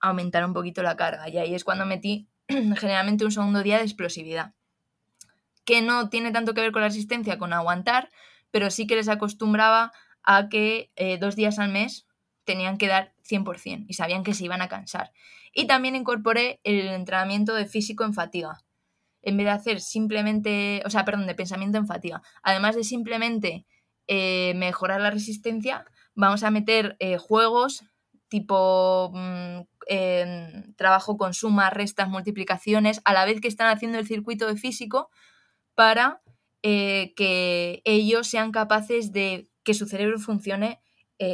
aumentar un poquito la carga. Y ahí es cuando metí generalmente un segundo día de explosividad, que no tiene tanto que ver con la resistencia, con aguantar, pero sí que les acostumbraba a que eh, dos días al mes tenían que dar 100% y sabían que se iban a cansar. Y también incorporé el entrenamiento de físico en fatiga. En vez de hacer simplemente, o sea, perdón, de pensamiento en fatiga. Además de simplemente eh, mejorar la resistencia, vamos a meter eh, juegos tipo mm, trabajo con sumas, restas, multiplicaciones, a la vez que están haciendo el circuito de físico para eh, que ellos sean capaces de que su cerebro funcione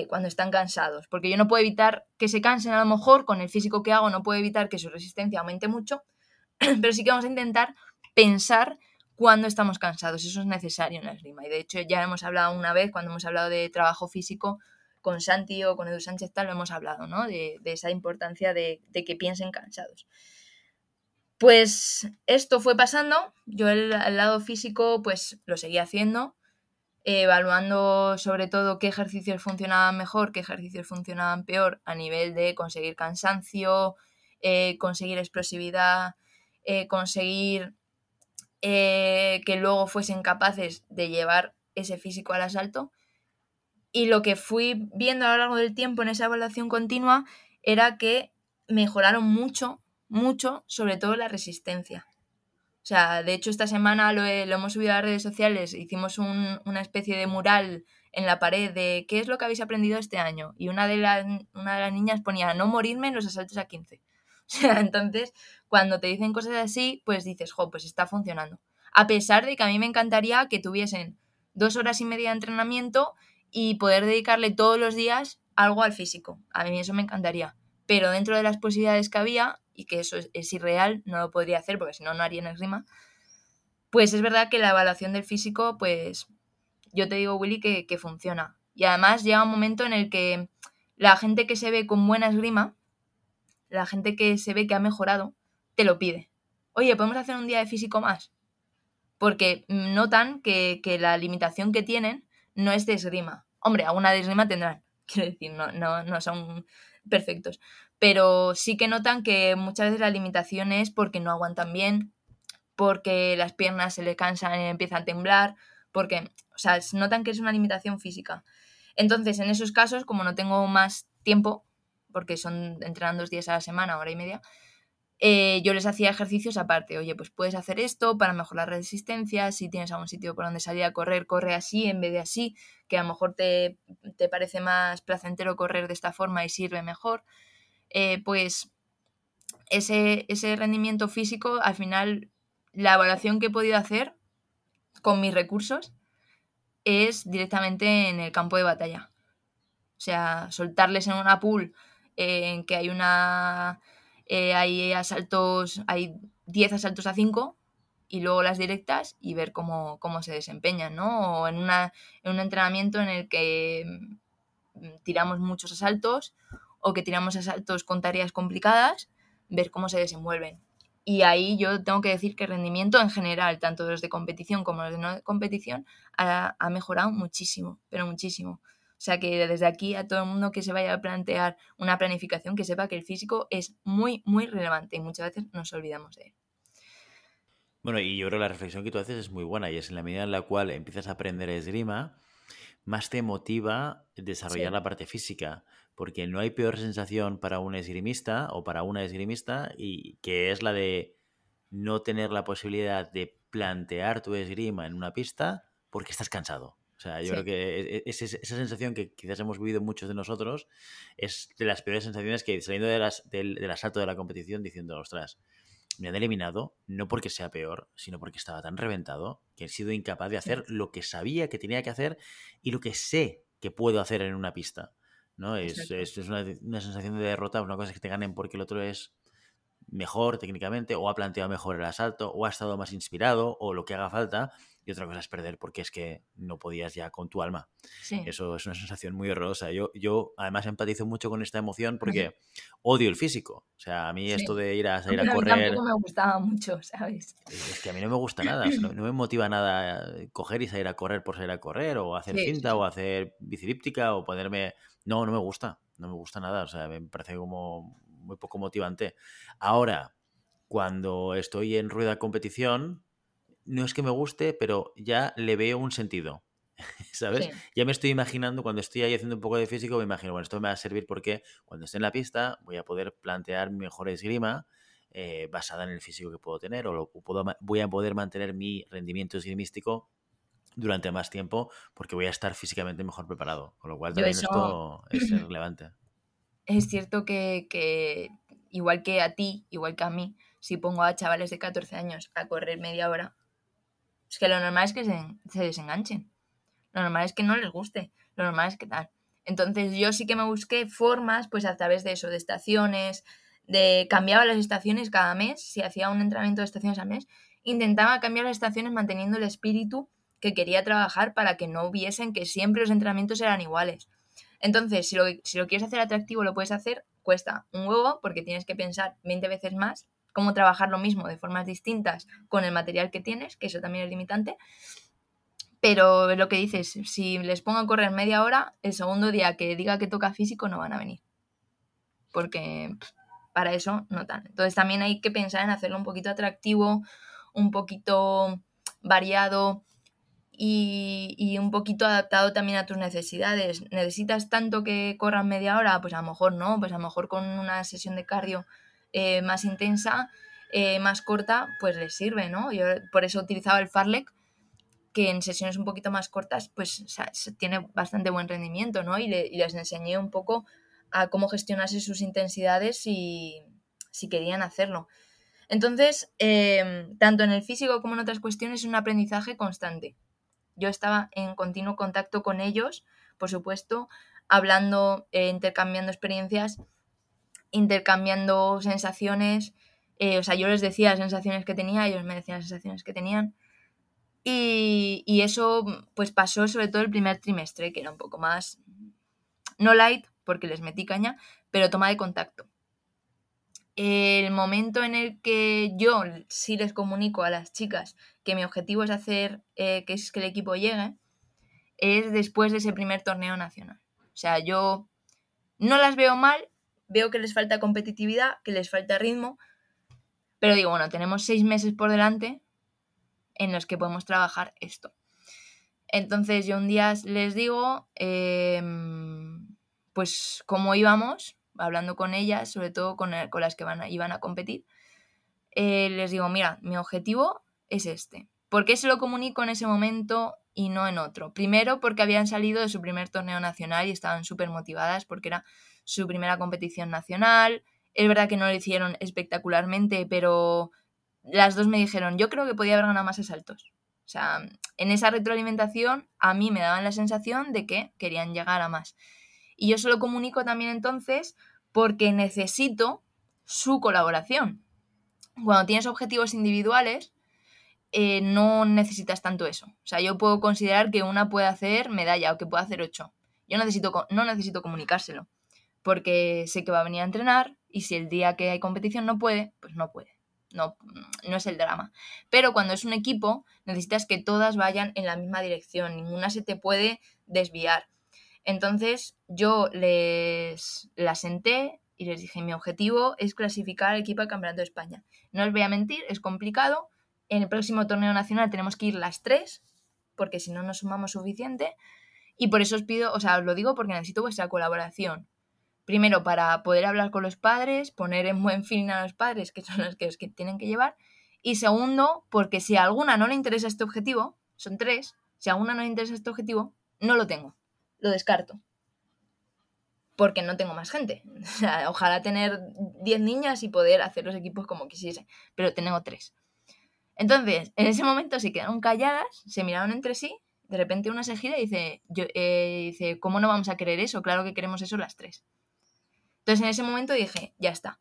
cuando están cansados. Porque yo no puedo evitar que se cansen a lo mejor con el físico que hago, no puedo evitar que su resistencia aumente mucho, pero sí que vamos a intentar pensar cuando estamos cansados. Eso es necesario en la esgrima. Y de hecho ya hemos hablado una vez, cuando hemos hablado de trabajo físico, con Santi o con Edu Sánchez tal, lo hemos hablado, ¿no? De, esa importancia de, que piensen cansados. Pues esto fue pasando, yo el, lado físico pues lo seguía haciendo, evaluando sobre todo qué ejercicios funcionaban mejor, qué ejercicios funcionaban peor a nivel de conseguir cansancio, eh, conseguir explosividad, eh, conseguir eh, que luego fuesen capaces de llevar ese físico al asalto y lo que fui viendo a lo largo del tiempo en esa evaluación continua era que mejoraron mucho, mucho, sobre todo la resistencia. O sea, de hecho esta semana lo, hemos subido a las redes sociales, hicimos una especie de mural en la pared de qué es lo que habéis aprendido este año. Y una de, las, una de las niñas ponía no morirme en los asaltos a 15. O sea, entonces cuando te dicen cosas así, pues dices, jo, pues está funcionando. A pesar de que a mí me encantaría que tuviesen dos horas y media de entrenamiento y poder dedicarle todos los días algo al físico. A mí eso me encantaría. Pero dentro de las posibilidades que había, y que eso es, irreal, no lo podría hacer porque si no, no haría en rima, pues es verdad que la evaluación del físico, pues yo te digo, Willy, que, que funciona. Y además llega un momento en el que la gente que se ve con buena esgrima, la gente que se ve que ha mejorado, te lo pide. Oye, ¿podemos hacer un día de físico más? Porque notan que, que la limitación que tienen no es de esgrima. Hombre, alguna de esgrima tendrán, quiero decir, no, no, no son perfectos. Pero sí que notan que muchas veces la limitación es porque no aguantan bien, porque las piernas se les cansan y empiezan a temblar, porque, o sea, notan que es una limitación física. Entonces, en esos casos, como no tengo más tiempo, porque son entrenan dos días a la semana, hora y media, eh, yo les hacía ejercicios aparte. Oye, pues puedes hacer esto para mejorar la resistencia. Si tienes algún sitio por donde salir a correr, corre así en vez de así, que a lo mejor te, parece más placentero correr de esta forma y sirve mejor. Eh, pues ese, ese rendimiento físico, al final, la evaluación que he podido hacer con mis recursos es directamente en el campo de batalla. O sea, soltarles en una pool en que hay una eh, hay asaltos, hay 10 asaltos a 5 y luego las directas y ver cómo, se desempeñan, ¿no? O en, una, en un entrenamiento en el que mm, tiramos muchos asaltos o que tiramos asaltos con tareas complicadas, ver cómo se desenvuelven. Y ahí yo tengo que decir que el rendimiento en general, tanto los de competición como los de no competición, ha mejorado muchísimo, pero muchísimo. O sea que desde aquí a todo el mundo que se vaya a plantear una planificación, que sepa que el físico es muy, muy relevante y muchas veces nos olvidamos de él. Bueno, y yo creo que la reflexión que tú haces es muy buena y es en la medida en la cual empiezas a aprender esgrima, más te motiva desarrollar la parte física, porque no hay peor sensación para un esgrimista o para una esgrimista y que es la de no tener la posibilidad de plantear tu esgrima en una pista porque estás cansado. O sea, yo creo que e, e, esa sensación que quizás hemos vivido muchos de nosotros es de las peores sensaciones que saliendo de las, del, asalto de la competición diciendo, ostras, me han eliminado no porque sea peor, sino porque estaba tan reventado que he sido incapaz de hacer lo que sabía que tenía que hacer y lo que sé que puedo hacer en una pista. ¿no? Es, es, una, una, sensación de derrota, una cosa es que te ganen porque el otro es mejor técnicamente, o ha planteado mejor el asalto, o ha estado más inspirado, o lo que haga falta, y otra cosa es perder porque es que no podías ya con tu alma. Eso es una sensación muy horrorosa. Yo, yo además empatizo mucho con esta emoción porque odio el físico. O sea, a mí esto de ir a salir a, a correr... Tampoco me gustaba mucho, ¿sabes? Es que a mí no me gusta nada. no, me motiva nada coger y salir a correr por salir a correr, o hacer cinta, o hacer bicilíptica, o ponerme... No, no me gusta. No me gusta nada. O sea, me parece como muy poco motivante. Ahora, cuando estoy en rueda competición, no es que me guste, pero ya le veo un sentido. ¿Sabes? Ya me estoy imaginando, cuando estoy ahí haciendo un poco de físico, me imagino, bueno, esto me va a servir porque cuando esté en la pista voy a poder plantear mi mejor esgrima eh, basada en el físico que puedo tener o, lo, puedo, voy a poder mantener mi rendimiento esgrimístico durante más tiempo porque voy a estar físicamente mejor preparado. Con lo cual también esto es relevante. Es cierto que, que, igual que a ti, igual que a mí, si pongo a chavales de 14 años a correr media hora, es que lo normal es que se, se desenganchen. Lo normal es que no les guste. Lo normal es que tal. Entonces yo sí que me busqué formas, pues a través de eso, de estaciones, de cambiaba las estaciones cada mes, si hacía un entrenamiento de estaciones al mes, intentaba cambiar las estaciones manteniendo el espíritu que quería trabajar para que no viesen que siempre los entrenamientos eran iguales. Entonces, si lo, quieres hacer atractivo, lo puedes hacer, cuesta un huevo porque tienes que pensar 20 veces más cómo trabajar lo mismo de formas distintas con el material que tienes, que eso también es limitante. Pero lo que dices, si les pongo a correr media hora, el segundo día que diga que toca físico no van a venir. Porque para eso no tan. Entonces también hay que pensar en hacerlo un poquito atractivo, un poquito variado y, un poquito adaptado también a tus necesidades. ¿Necesitas tanto que corran media hora? Pues a lo mejor no, pues a lo mejor con una sesión de cardio eh, más intensa, eh, más corta, pues les sirve, ¿no? Yo por eso utilizaba el Farlek, que en sesiones un poquito más cortas, pues tiene bastante buen rendimiento, ¿no? Y, les enseñé un poco a cómo gestionarse sus intensidades y si querían hacerlo. Entonces, em, tanto en el físico como en otras cuestiones es un aprendizaje constante. Yo estaba en continuo contacto con ellos, por supuesto, hablando, eh, intercambiando experiencias intercambiando sensaciones. Eh, o sea, yo les decía las sensaciones que tenía, ellos me decían las sensaciones que tenían. Y, y, eso pues pasó sobre todo el primer trimestre, que era un poco más, no light, porque les metí caña, pero toma de contacto. El momento en el que yo sí les comunico a las chicas que mi objetivo es hacer eh, que es que el equipo llegue, es después de ese primer torneo nacional. O sea, yo no las veo mal, veo que les falta competitividad, que les falta ritmo, pero digo, bueno, tenemos seis meses por delante en los que podemos trabajar esto. Entonces yo un día les digo, em, pues cómo íbamos, hablando con ellas, sobre todo con, con las que van iban a competir, eh, les digo, mira, mi objetivo es este. ¿Por qué se lo comunico en ese momento y no en otro? Primero porque habían salido de su primer torneo nacional y estaban súper motivadas porque era su primera competición nacional. Es verdad que no lo hicieron espectacularmente, pero las dos me dijeron, yo creo que podía haber ganado más saltos. O sea, en esa retroalimentación a mí me daban la sensación de que querían llegar a más. Y yo se lo comunico también entonces porque necesito su colaboración. Cuando tienes objetivos individuales, eh, no necesitas tanto eso. O sea, yo puedo considerar que una puede hacer medalla o que puede hacer ocho. Yo necesito, no necesito comunicárselo porque sé que va a venir a entrenar y si el día que hay competición no puede, pues no puede. No, no es el drama. Pero cuando es un equipo, necesitas que todas vayan en la misma dirección, ninguna se te puede desviar. Entonces yo les la senté y les dije, mi objetivo es clasificar al equipo al Campeonato de España. No os voy a mentir, es complicado. En el próximo torneo nacional tenemos que ir las tres, porque si no, no sumamos suficiente. Y por eso os pido, o sea, os lo digo porque necesito vuestra colaboración primero para poder hablar con los padres, poner en buen fin a los padres, que son los que, que tienen que llevar, y segundo, porque si a alguna no le interesa este objetivo, son tres, si a alguna no le interesa este objetivo, no lo tengo, lo descarto. porque no tengo más gente. O sea, ojalá tener 10 niñas y poder hacer los equipos como quisiese, pero tengo 3. Entonces, en ese momento se quedaron calladas, se miraron entre sí, de repente una se gira y dice, yo, eh, dice, ¿cómo no vamos a querer eso? Claro que queremos eso las tres. Entonces en ese momento dije, ya está.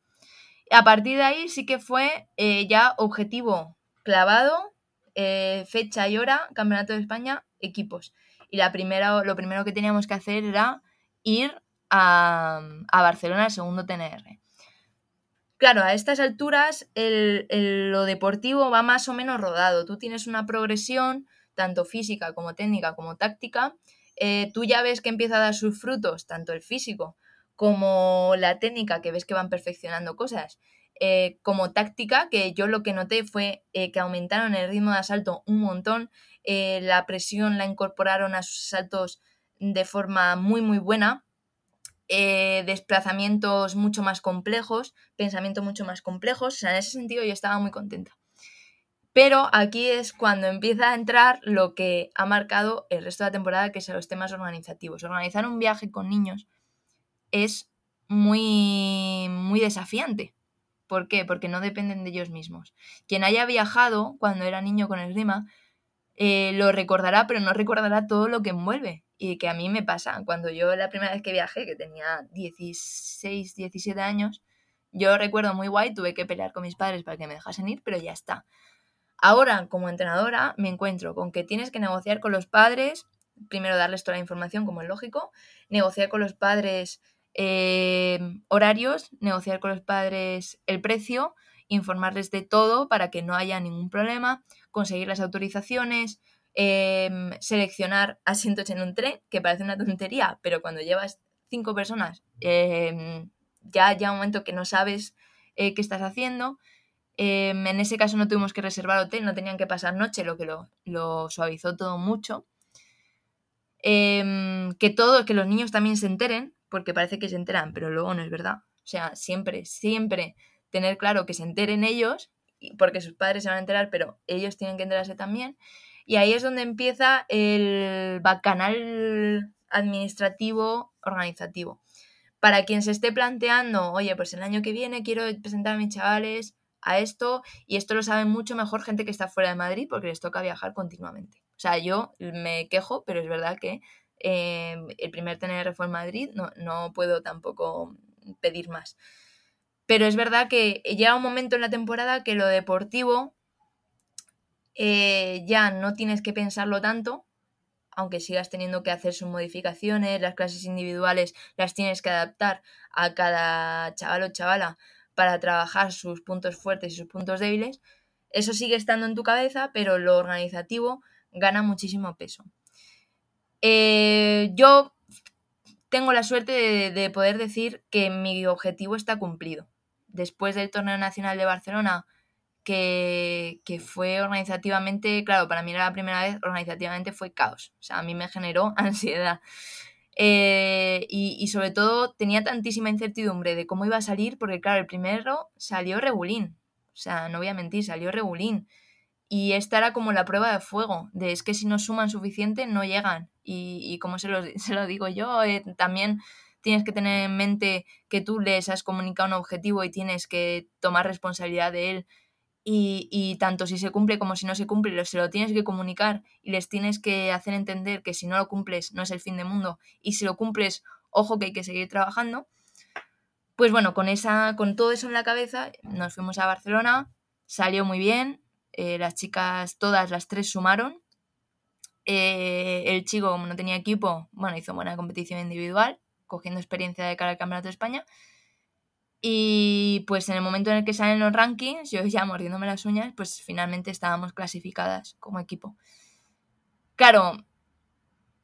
A partir de ahí sí que fue eh, ya objetivo clavado, eh, fecha y hora, Campeonato de España, equipos. Y la primera, lo primero que teníamos que hacer era ir a, Barcelona al segundo TNR. Claro, a estas alturas lo deportivo va más o menos rodado. Tú tienes una progresión, tanto física como técnica como táctica. Eh, tú ya ves que empieza a dar sus frutos, tanto el físico como la técnica, que ves que van perfeccionando cosas, eh, como táctica, que yo lo que noté fue eh, que aumentaron el ritmo de asalto un montón, la presión la incorporaron a sus asaltos de forma muy, muy buena. Eh, desplazamientos mucho más complejos, pensamientos mucho más complejos. O sea, en ese sentido yo estaba muy contenta. Pero aquí es cuando empieza a entrar lo que ha marcado el resto de la temporada, que son los temas organizativos. Organizar un viaje con niños es muy, muy desafiante. ¿Por qué? Porque no dependen de ellos mismos. Quien haya viajado cuando era niño con el Rima eh, lo recordará, pero no recordará todo lo que envuelve y que a mí me pasa. Cuando yo la primera vez que viajé, que tenía 16, 17 años, yo recuerdo muy guay, tuve que pelear con mis padres para que me dejasen ir, pero ya está. Ahora, como entrenadora, me encuentro con que tienes que negociar con los padres, primero darles toda la información, como es lógico, negociar con los padres eh, horarios, negociar con los padres el precio, informarles de todo para que no haya ningún problema, conseguir las autorizaciones, Em, seleccionar asientos en un tren, que parece una tontería, pero cuando llevas cinco personas, em, ya ya un momento que no sabes eh, qué estás haciendo. Em, en ese caso no tuvimos que reservar hotel, no tenían que pasar noche, lo que lo, suavizó todo mucho. que todo, que los niños también se enteren, porque parece que se enteran, pero luego no es verdad. O sea, siempre, siempre tener claro que se enteren ellos, porque sus padres se van a enterar, pero ellos tienen que enterarse también. Y ahí es donde empieza el bacanal administrativo organizativo. Para quien se esté planteando, oye, pues el año que viene quiero presentar a mis chavales a esto, y esto lo saben mucho mejor gente que está fuera de Madrid porque les toca viajar continuamente. O sea, yo me quejo, pero es verdad que eh, el primer TNR fue en Madrid, no, no puedo tampoco pedir más. Pero es verdad que llega un momento en la temporada que lo deportivo eh, ya no tienes que pensarlo tanto, aunque sigas teniendo que hacer sus modificaciones, las clases individuales las tienes que adaptar a cada chaval o chavala para trabajar sus puntos fuertes y sus puntos débiles, eso sigue estando en tu cabeza, pero lo organizativo gana muchísimo peso. Eh, yo tengo la suerte de, de poder decir que mi objetivo está cumplido. Después del torneo nacional de Barcelona, que, fue organizativamente, claro, para mí era la primera vez, organizativamente fue caos. O sea, a mí me generó ansiedad. Eh, y, sobre todo tenía tantísima incertidumbre de cómo iba a salir, porque claro, el primero salió regulín. O sea, no voy a mentir, salió regulín. Y esta era como la prueba de fuego, de es que si no suman suficiente no llegan. Y, como se lo, se lo digo yo, eh, también tienes que tener en mente que tú les has comunicado un objetivo y tienes que tomar responsabilidad de él. Y, tanto si se cumple como si no se cumple, se lo tienes que comunicar y les tienes que hacer entender que si no lo cumples no es el fin del mundo. Y si lo cumples, ojo que hay que seguir trabajando. Pues bueno, con, esa, con todo eso en la cabeza nos fuimos a Barcelona, salió muy bien, eh, las chicas todas las tres sumaron, eh, el chico como no tenía equipo, bueno, hizo buena competición individual, cogiendo experiencia de cara al Campeonato de España. Y pues en el momento en el que salen los rankings, yo ya mordiéndome las uñas, pues finalmente estábamos clasificadas como equipo. Claro,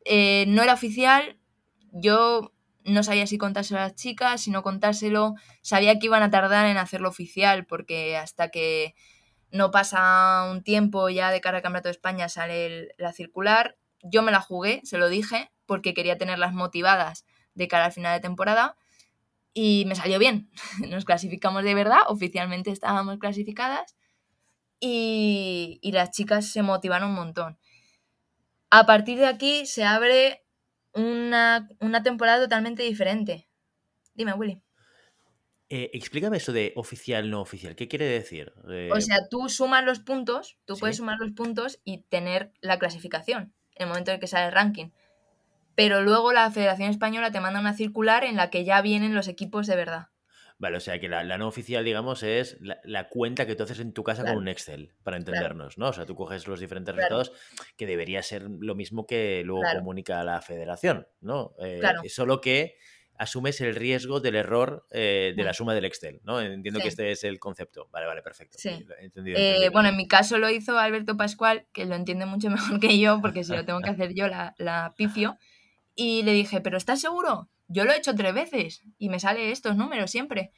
eh, no era oficial, yo no sabía si contárselo a las chicas, si no contárselo, sabía que iban a tardar en hacerlo oficial, porque hasta que no pasa un tiempo ya de cara al Campeonato de España sale la circular, yo me la jugué, se lo dije, porque quería tenerlas motivadas de cara al final de temporada y me salió bien. Nos clasificamos de verdad, oficialmente estábamos clasificadas y, las chicas se motivaron un montón. A partir de aquí se abre una, temporada totalmente diferente, Dime, Willy. Eh, explícame eso de oficial, no oficial. ¿Qué quiere decir? Eh, O sea, tú sumas los puntos, tú puedes sumar los puntos y tener la clasificación en el momento en que sale el ranking. Pero luego la Federación Española te manda una circular en la que ya vienen los equipos de verdad. Vale, o sea que la, la no oficial, digamos, es la, la cuenta que tú haces en tu casa Claro. con un Excel, para entendernos, ¿no? O sea, tú coges los diferentes Claro. resultados, que debería ser lo mismo que luego comunica la federación, ¿no? Eh, Claro. Solo que asumes el riesgo del error eh, de la Mm. suma del Excel, ¿no? Entiendo que este es el concepto. Vale, vale, perfecto. Sí. Entendido, Eh, entendido. bueno, en mi caso lo hizo Alberto Pascual, que lo entiende mucho mejor que yo, porque si lo tengo que hacer yo, la, la pifio. Y le dije, ¿pero estás seguro? Yo lo he hecho tres veces y me sale estos números siempre.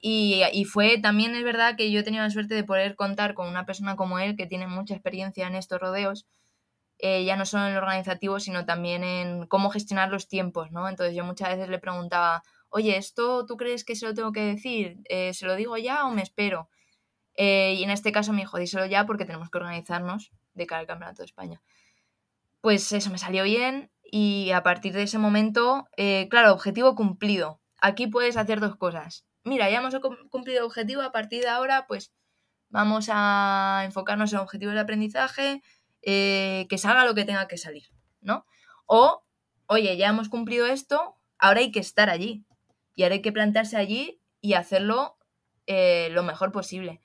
Y, y fue, también es verdad que yo he tenido la suerte de poder contar con una persona como él, que tiene mucha experiencia en estos rodeos, eh, ya no solo en lo organizativo, sino también en cómo gestionar los tiempos, ¿no? Entonces yo muchas veces le preguntaba, oye, ¿esto tú crees que se lo tengo que decir? Eh, ¿Se lo digo ya o me espero? Eh, y en este caso me dijo, díselo ya porque tenemos que organizarnos de cara al Campeonato de España. Pues eso me salió bien y a partir de ese momento, eh, claro, objetivo cumplido. Aquí puedes hacer dos cosas. Mira, ya hemos cum- cumplido el objetivo, a partir de ahora, pues vamos a enfocarnos en objetivos de aprendizaje, eh, que salga lo que tenga que salir, ¿no? O, oye, ya hemos cumplido esto, ahora hay que estar allí. Y ahora hay que plantarse allí y hacerlo eh, lo mejor posible.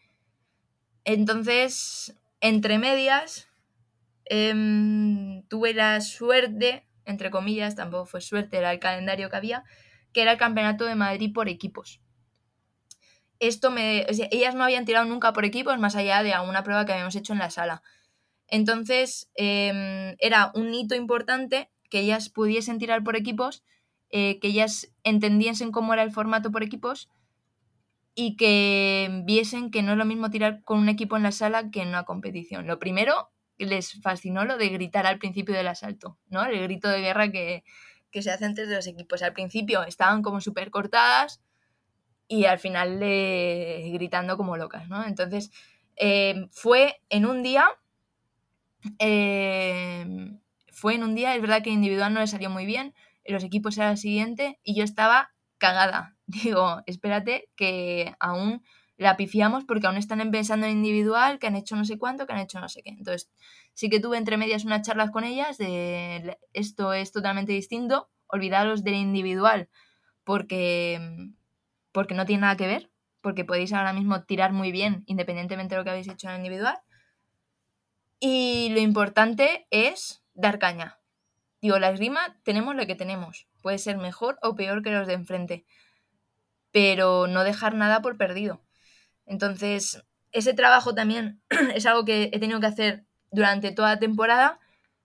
Entonces, entre medias, em, tuve la suerte, entre comillas, tampoco fue suerte, era el calendario que había, que era el Campeonato de Madrid por equipos. Esto me. o sea, ellas no habían tirado nunca por equipos más allá de alguna prueba que habíamos hecho en la sala. Entonces, em, era un hito importante que ellas pudiesen tirar por equipos, eh, que ellas entendiesen cómo era el formato por equipos y que viesen que no es lo mismo tirar con un equipo en la sala que en una competición. Lo primero, les fascinó lo de gritar al principio del asalto, ¿no? El grito de guerra que, que se hace entre los equipos. Al principio estaban como súper cortadas y al final gritando como locas, ¿no? Entonces, eh, fue en un día, eh, fue en un día, es verdad que individual no le salió muy bien, los equipos era el siguiente y yo estaba cagada. Digo, espérate que aún la pifiamos porque aún están pensando en individual, que han hecho no sé cuánto, que han hecho no sé qué. Entonces, sí que tuve entre medias unas charlas con ellas de esto es totalmente distinto, olvidaros del individual porque, porque no tiene nada que ver, porque podéis ahora mismo tirar muy bien independientemente de lo que habéis hecho en el individual. Y lo importante es dar caña. Digo, la esgrima tenemos lo que tenemos. Puede ser mejor o peor que los de enfrente. Pero no dejar nada por perdido. Entonces, ese trabajo también es algo que he tenido que hacer durante toda la temporada.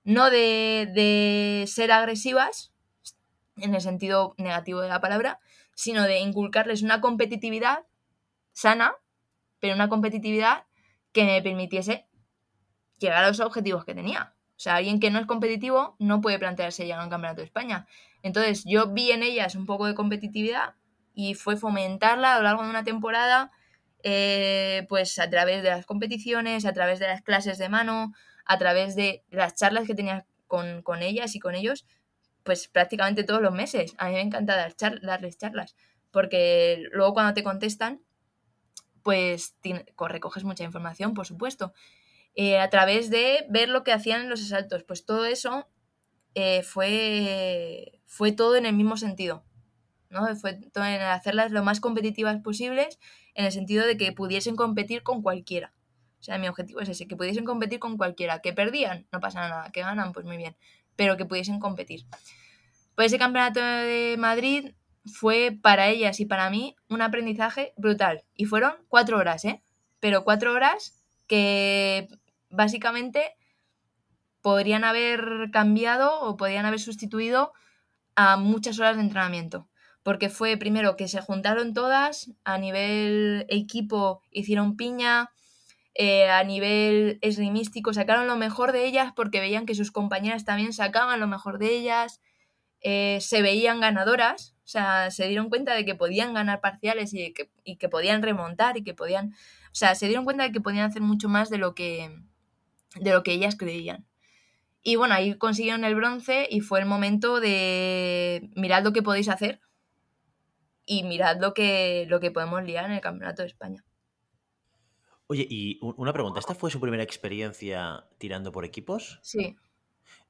No de, de ser agresivas, en el sentido negativo de la palabra, sino de inculcarles una competitividad sana, pero una competitividad que me permitiese llegar a los objetivos que tenía. O sea, alguien que no es competitivo no puede plantearse llegar a un campeonato de España. Entonces, yo vi en ellas un poco de competitividad y fue fomentarla a lo largo de una temporada, eh, pues a través de las competiciones, a través de las clases de mano, a través de las charlas que tenía con, con ellas y con ellos, pues prácticamente todos los meses. A mí me encanta dar char darles charlas, porque luego cuando te contestan, pues recoges mucha información, por supuesto. Eh, a través de ver lo que hacían en los asaltos. Pues todo eso eh, fue, fue todo en el mismo sentido. ¿no? Fue todo en hacerlas lo más competitivas posibles, en el sentido de que pudiesen competir con cualquiera. O sea, mi objetivo es ese, que pudiesen competir con cualquiera. Que perdían, no pasa nada. Que ganan, pues muy bien. Pero que pudiesen competir. Pues ese campeonato de Madrid fue para ellas y para mí un aprendizaje brutal. Y fueron cuatro horas, ¿eh? Pero cuatro horas que básicamente podrían haber cambiado o podrían haber sustituido a muchas horas de entrenamiento. Porque fue primero que se juntaron todas, a nivel equipo hicieron piña, eh, a nivel esgrimístico sacaron lo mejor de ellas porque veían que sus compañeras también sacaban lo mejor de ellas, eh, se veían ganadoras, o sea, se dieron cuenta de que podían ganar parciales y que, y que podían remontar y que podían, o sea, se dieron cuenta de que podían hacer mucho más de lo que, de lo que ellas creían. Y bueno, ahí consiguieron el bronce y fue el momento de mirad lo que podéis hacer. Y mirad lo que, lo que podemos liar en el Campeonato de España. Oye, y una pregunta, ¿esta fue su primera experiencia tirando por equipos? Sí.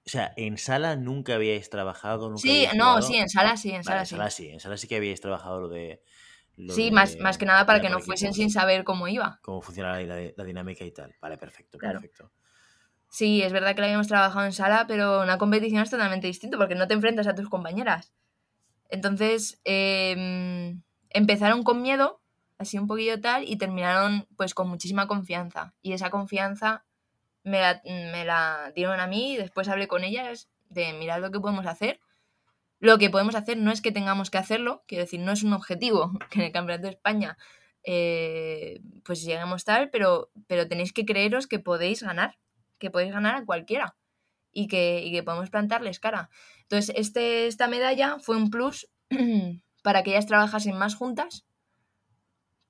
O sea, ¿en sala nunca habíais trabajado? Nunca sí, no, sí, en sala sí, en sala, sí. En sala sí que habíais trabajado lo de... sí, Más, más que nada para que no fuesen sin saber cómo iba. Cómo funcionaba la, dinámica y tal. Vale, perfecto, perfecto. Sí, es verdad que la habíamos trabajado en sala, pero una competición es totalmente distinto porque no te enfrentas a tus compañeras. Entonces, em, empezaron con miedo, así un poquillo tal, y terminaron pues con muchísima confianza. Y esa confianza me la, dieron a mí y después hablé con ellas de mirar lo que podemos hacer. Lo que podemos hacer no es que tengamos que hacerlo, quiero decir, no es un objetivo que en el Campeonato de España eh, pues lleguemos tal, pero, pero tenéis que creeros que podéis ganar, que podéis ganar a cualquiera y que, y que podemos plantarles cara. Entonces, este, esta medalla fue un plus para que ellas trabajasen más juntas,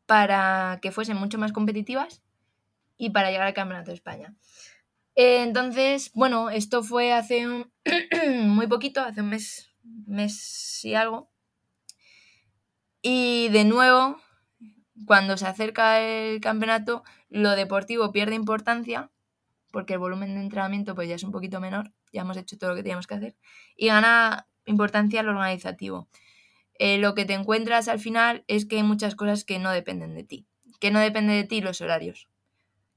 para que fuesen mucho más competitivas y para llegar al Campeonato de España. Eh, entonces, bueno, esto fue hace muy poquito, hace un mes, mes y algo. Y de nuevo, cuando se acerca el campeonato, lo deportivo pierde importancia, porque el volumen de entrenamiento pues ya es un poquito menor, ya hemos hecho todo lo que teníamos que hacer, y gana importancia lo organizativo. Eh, lo que te encuentras al final es que hay muchas cosas que no dependen de ti. Que no depende de ti los horarios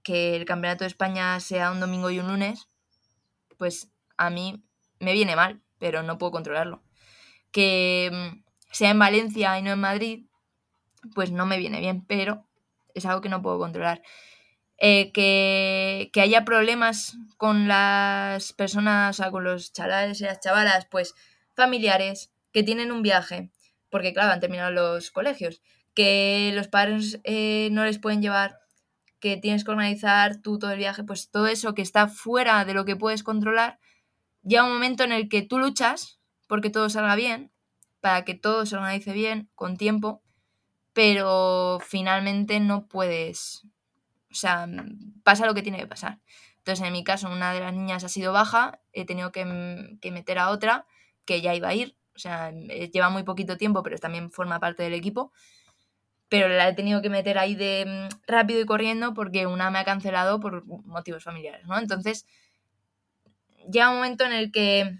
que el Campeonato de España sea un domingo y un lunes, pues a mí me viene mal, pero no puedo controlarlo. Que mm, sea en Valencia y no en Madrid, pues no me viene bien, pero es algo que no puedo controlar. Eh, que, haya problemas con las personas, o sea, con los chavales y las chavalas, pues familiares, que tienen un viaje, porque claro, han terminado los colegios, que los padres eh, no les pueden llevar que tienes que organizar tú todo el viaje, pues todo eso que está fuera de lo que puedes controlar, llega un momento en el que tú luchas porque todo salga bien, para que todo se organice bien, con tiempo, pero finalmente no puedes, o sea, pasa lo que tiene que pasar. Entonces, en mi caso, una de las niñas ha sido baja, he tenido que, que meter a otra que ya iba a ir, o sea, lleva muy poquito tiempo, pero también forma parte del equipo pero la he tenido que meter ahí de mm, rápido y corriendo porque una me ha cancelado por motivos familiares, ¿no? Entonces, llega un momento en el que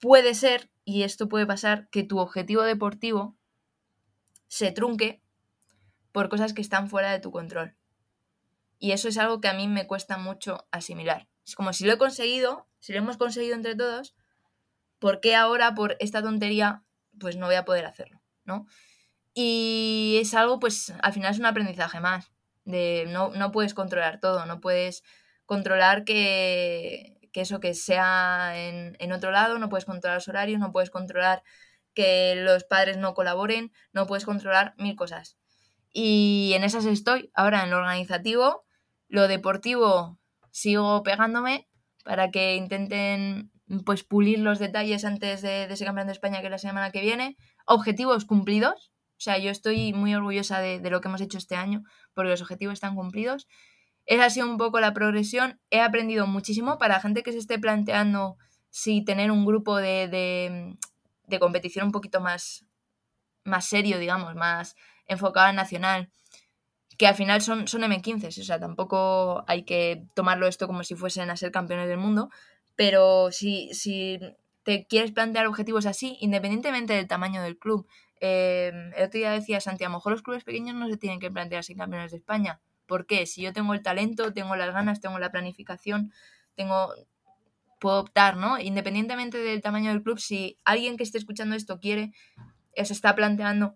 puede ser, y esto puede pasar, que tu objetivo deportivo se trunque por cosas que están fuera de tu control. Y eso es algo que a mí me cuesta mucho asimilar. Es como si lo he conseguido, si lo hemos conseguido entre todos, ¿por qué ahora por esta tontería pues no voy a poder hacerlo? ¿no? Y es algo, pues al final es un aprendizaje más. De no, no puedes controlar todo, no puedes controlar que, que eso que sea en, en, otro lado, no puedes controlar los horarios, no puedes controlar que los padres no colaboren, no puedes controlar mil cosas. Y en esas estoy. Ahora en lo organizativo, lo deportivo sigo pegándome para que intenten pues pulir los detalles antes de, de ese campeonato de España que es la semana que viene. Objetivos cumplidos, o sea, yo estoy muy orgullosa de, lo que hemos hecho este año porque los objetivos están cumplidos. Esa ha sido un poco la progresión. He aprendido muchísimo para gente que se esté planteando si tener un grupo de, de, competición un poquito más, más serio, digamos, más enfocado en nacional, que al final son, son M15, o sea, tampoco hay que tomarlo esto como si fuesen a ser campeones del mundo, pero si, si te quieres plantear objetivos así, independientemente del tamaño del club, Em, el otro día decía Santi, a lo mejor los clubes pequeños no se tienen que plantear sin campeones de España. ¿Por qué? Si yo tengo el talento, tengo las ganas, tengo la planificación, tengo puedo optar, ¿no? Independientemente del tamaño del club, si alguien que esté escuchando esto quiere, se está planteando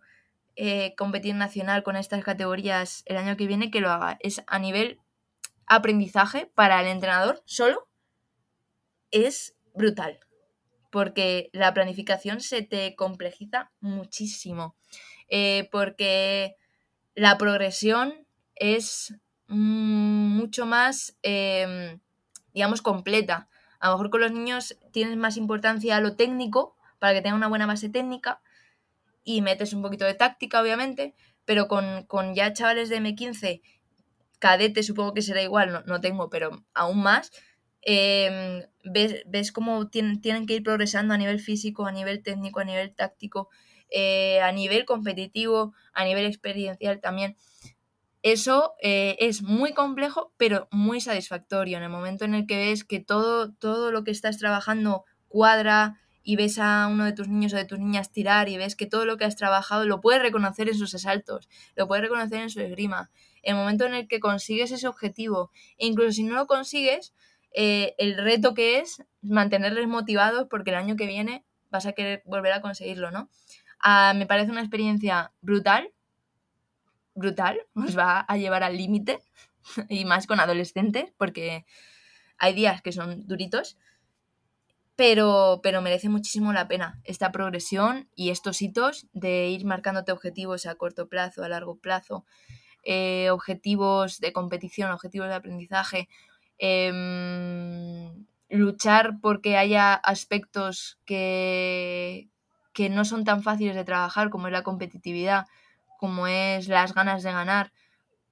eh, competir nacional con estas categorías el año que viene, que lo haga. Es a nivel aprendizaje para el entrenador solo, es brutal porque la planificación se te complejiza muchísimo, eh, porque la progresión es mucho más, em, digamos, completa. A lo mejor con los niños tienes más importancia a lo técnico, para que tengan una buena base técnica, y metes un poquito de táctica, obviamente, pero con, ya chavales de M15, cadete supongo que será igual, no, no tengo, pero aún más, Em, ves, ves cómo tienen, tienen, que ir progresando a nivel físico, a nivel técnico, a nivel táctico. eh, a nivel competitivo, a nivel experiencial también. Eso eh, es muy complejo, pero muy satisfactorio en el momento en el que ves que todo, todo lo que estás trabajando cuadra y ves a uno de tus niños o de tus niñas tirar y ves que todo lo que has trabajado lo puedes reconocer en sus asaltos, lo puedes reconocer en su esgrima. El momento en el que consigues ese objetivo, e incluso si no lo consigues, eh, el reto que es mantenerles motivados porque el año que viene vas a querer volver a conseguirlo, ¿no? Ah, me parece una experiencia brutal, brutal, nos va a llevar al límite y más con adolescentes porque hay días que son duritos, pero, pero merece muchísimo la pena esta progresión y estos hitos de ir marcándote objetivos a corto plazo, a largo plazo, eh, objetivos de competición, objetivos de aprendizaje, em, luchar porque haya aspectos que, que no son tan fáciles de trabajar como es la competitividad, como es las ganas de ganar,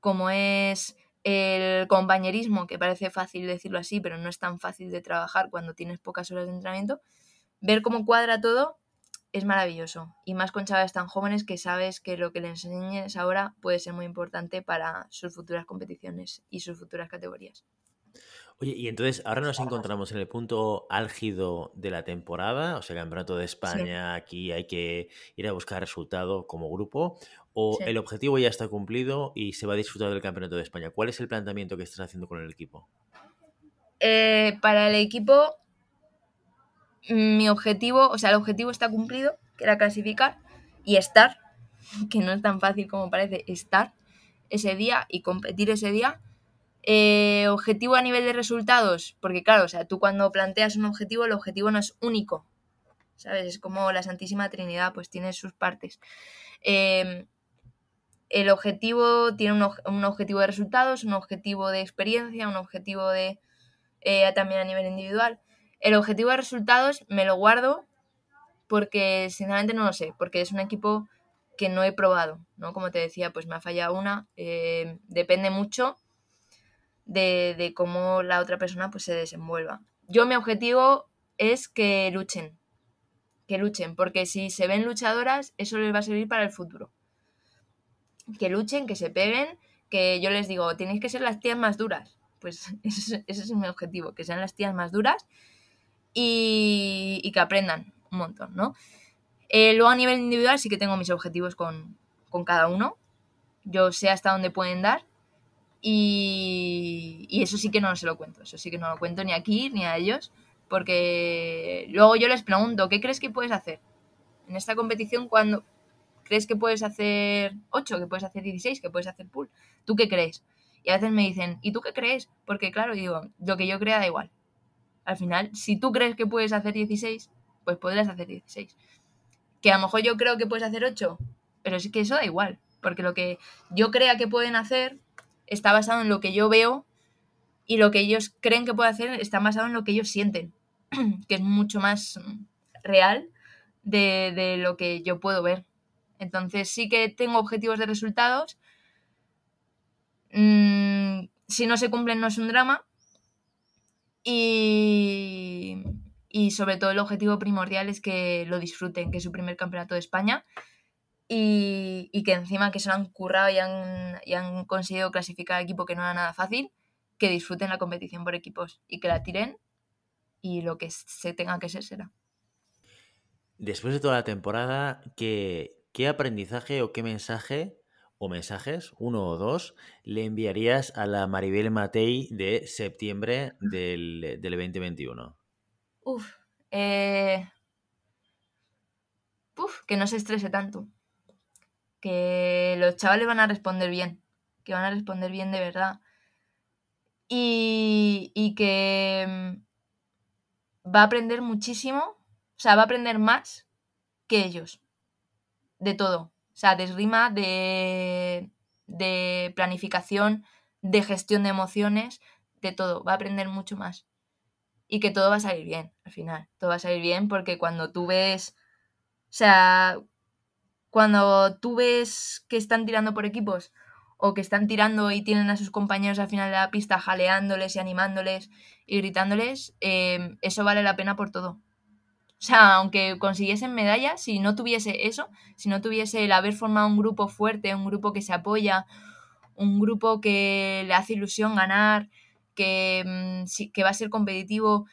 como es el compañerismo, que parece fácil decirlo así, pero no es tan fácil de trabajar cuando tienes pocas horas de entrenamiento, ver cómo cuadra todo es maravilloso. Y más con chavales tan jóvenes que sabes que lo que les enseñes ahora puede ser muy importante para sus futuras competiciones y sus futuras categorías. Oye, y entonces ahora nos encontramos en el punto álgido de la temporada, o sea, Campeonato de España, aquí hay que ir a buscar resultado como grupo, o el objetivo ya está cumplido y se va a disfrutar del Campeonato de España. ¿Cuál es el planteamiento que estás haciendo con el equipo? Eh, para el equipo, mi objetivo, o sea, el objetivo está cumplido, que era clasificar y estar, que no es tan fácil como parece, estar ese día y competir ese día eh, objetivo a nivel de resultados, porque claro, o sea, tú cuando planteas un objetivo, el objetivo no es único, ¿sabes? Es como la Santísima Trinidad, pues tiene sus partes. Em, el objetivo tiene un, objetivo de resultados, un objetivo de experiencia, un objetivo de eh, también a nivel individual. El objetivo de resultados me lo guardo porque sinceramente no lo sé, porque es un equipo que no he probado, ¿no? Como te decía, pues me ha fallado una, eh, depende mucho de, cómo la otra persona pues, se desenvuelva. Yo mi objetivo es que luchen, que luchen, porque si se ven luchadoras, eso les va a servir para el futuro. Que luchen, que se peguen, que yo les digo, tenéis que ser las tías más duras. Pues ese, es mi objetivo, que sean las tías más duras y, que aprendan un montón, ¿no? Eh, luego a nivel individual sí que tengo mis objetivos con, con cada uno. Yo sé hasta dónde pueden dar y, eso sí que no se lo cuento, eso sí que no lo cuento ni aquí ni a ellos, porque luego yo les pregunto, ¿qué crees que puedes hacer? En esta competición, cuando crees que puedes hacer 8, que puedes hacer 16, que puedes hacer pool, ¿tú qué crees? Y a veces me dicen, ¿y tú qué crees? Porque claro, digo, lo que yo crea da igual. Al final, si tú crees que puedes hacer 16, pues podrás hacer 16. Que a lo mejor yo creo que puedes hacer 8, pero sí que eso da igual, porque lo que yo crea que pueden hacer está basado en lo que yo veo y lo que ellos creen que puede hacer está basado en lo que ellos sienten, que es mucho más real de, lo que yo puedo ver. Entonces sí que tengo objetivos de resultados. Mm, si no se cumplen no es un drama. Y, y sobre todo el objetivo primordial es que lo disfruten, que es su primer campeonato de España y, que encima que se lo han currado y han, y han conseguido clasificar al equipo que no era nada fácil, que disfruten la competición por equipos y que la tiren y lo que se tenga que ser será. Después de toda la temporada, ¿qué, qué aprendizaje o qué mensaje o mensajes, uno o dos, le enviarías a la Maribel Matei de septiembre del, del 2021? Uf, eh... Uf, que no se estrese tanto que los chavales van a responder bien, que van a responder bien de verdad. Y, que mm, va a aprender muchísimo, o sea, va a aprender más que ellos, de todo. O sea, de esgrima, de, de planificación, de gestión de emociones, de todo. Va a aprender mucho más. Y que todo va a salir bien, al final. Todo va a salir bien porque cuando tú ves, o sea, cuando tú ves que están tirando por equipos o que están tirando y tienen a sus compañeros al final de la pista jaleándoles y animándoles y gritándoles, em, eso vale la pena por todo. O sea, aunque consiguiesen medallas, si no tuviese eso, si no tuviese el haber formado un grupo fuerte, un grupo que se apoya, un grupo que le hace ilusión ganar, que, mm, que va a ser competitivo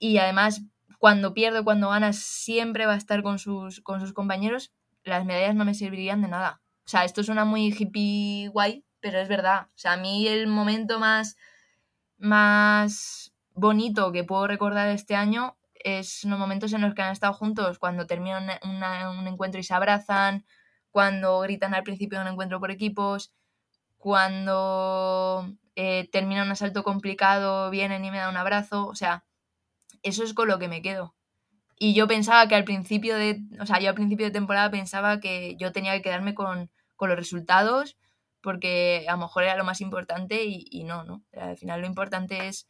y además cuando pierde, cuando gana, siempre va a estar con sus, con sus compañeros, las medallas no me servirían de nada. O sea, esto suena muy hippie guay, pero es verdad. O sea, a mí el momento más, más bonito que puedo recordar este año es los momentos en los que han estado juntos, cuando terminan un encuentro y se abrazan, cuando gritan al principio de un encuentro por equipos, cuando eh, termina un asalto complicado, vienen y me dan un abrazo, o sea, eso es con lo que me quedo. Y yo pensaba que al principio de, o sea, yo al principio de temporada pensaba que yo tenía que quedarme con, con los resultados, porque a lo mejor era lo más importante y, no, ¿no? Al final lo importante es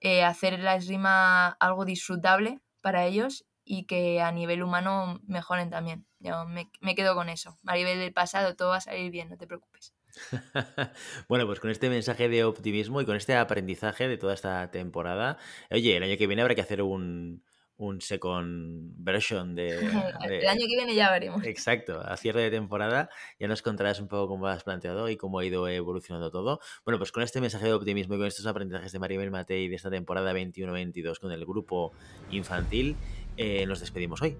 eh, hacer la esgrima algo disfrutable para ellos y que a nivel humano mejoren también. Yo me, me quedo con eso. Maribel del pasado, todo va a salir bien, no te preocupes. bueno, pues con este mensaje de optimismo y con este aprendizaje de toda esta temporada, oye, el año que viene habrá que hacer un, un second version de, El año que viene ya veremos. Exacto, a cierre de temporada ya nos contarás un poco cómo has planteado y cómo ha ido evolucionando todo. Bueno, pues con este mensaje de optimismo y con estos aprendizajes de Maribel Matei de esta temporada 21-22 con el grupo infantil, eh, nos despedimos hoy.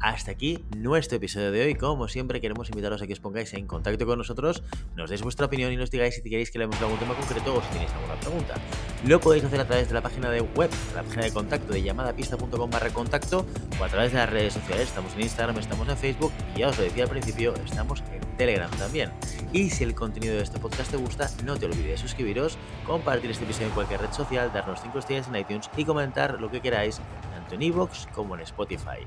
Hasta aquí nuestro episodio de hoy. Como siempre, queremos invitaros a que os pongáis en contacto con nosotros, nos deis vuestra opinión y nos digáis si queréis que leemos algún tema concreto o si tenéis alguna pregunta. Lo podéis hacer a través de la página de web, la página de contacto de llamadapista.com barra contacto o a través de las redes sociales. Estamos en Instagram, estamos en Facebook y ya os lo decía al principio, estamos en Telegram también. Y si el contenido de este podcast te gusta, no te olvides de suscribiros, compartir este episodio en cualquier red social, darnos 5 estrellas en iTunes y comentar lo que queráis, en iVoox como en Spotify.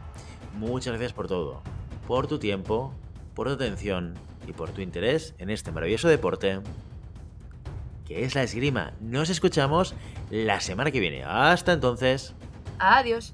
Muchas gracias por todo, por tu tiempo, por tu atención y por tu interés en este maravilloso deporte que es la esgrima. Nos escuchamos la semana que viene. Hasta entonces. Adiós.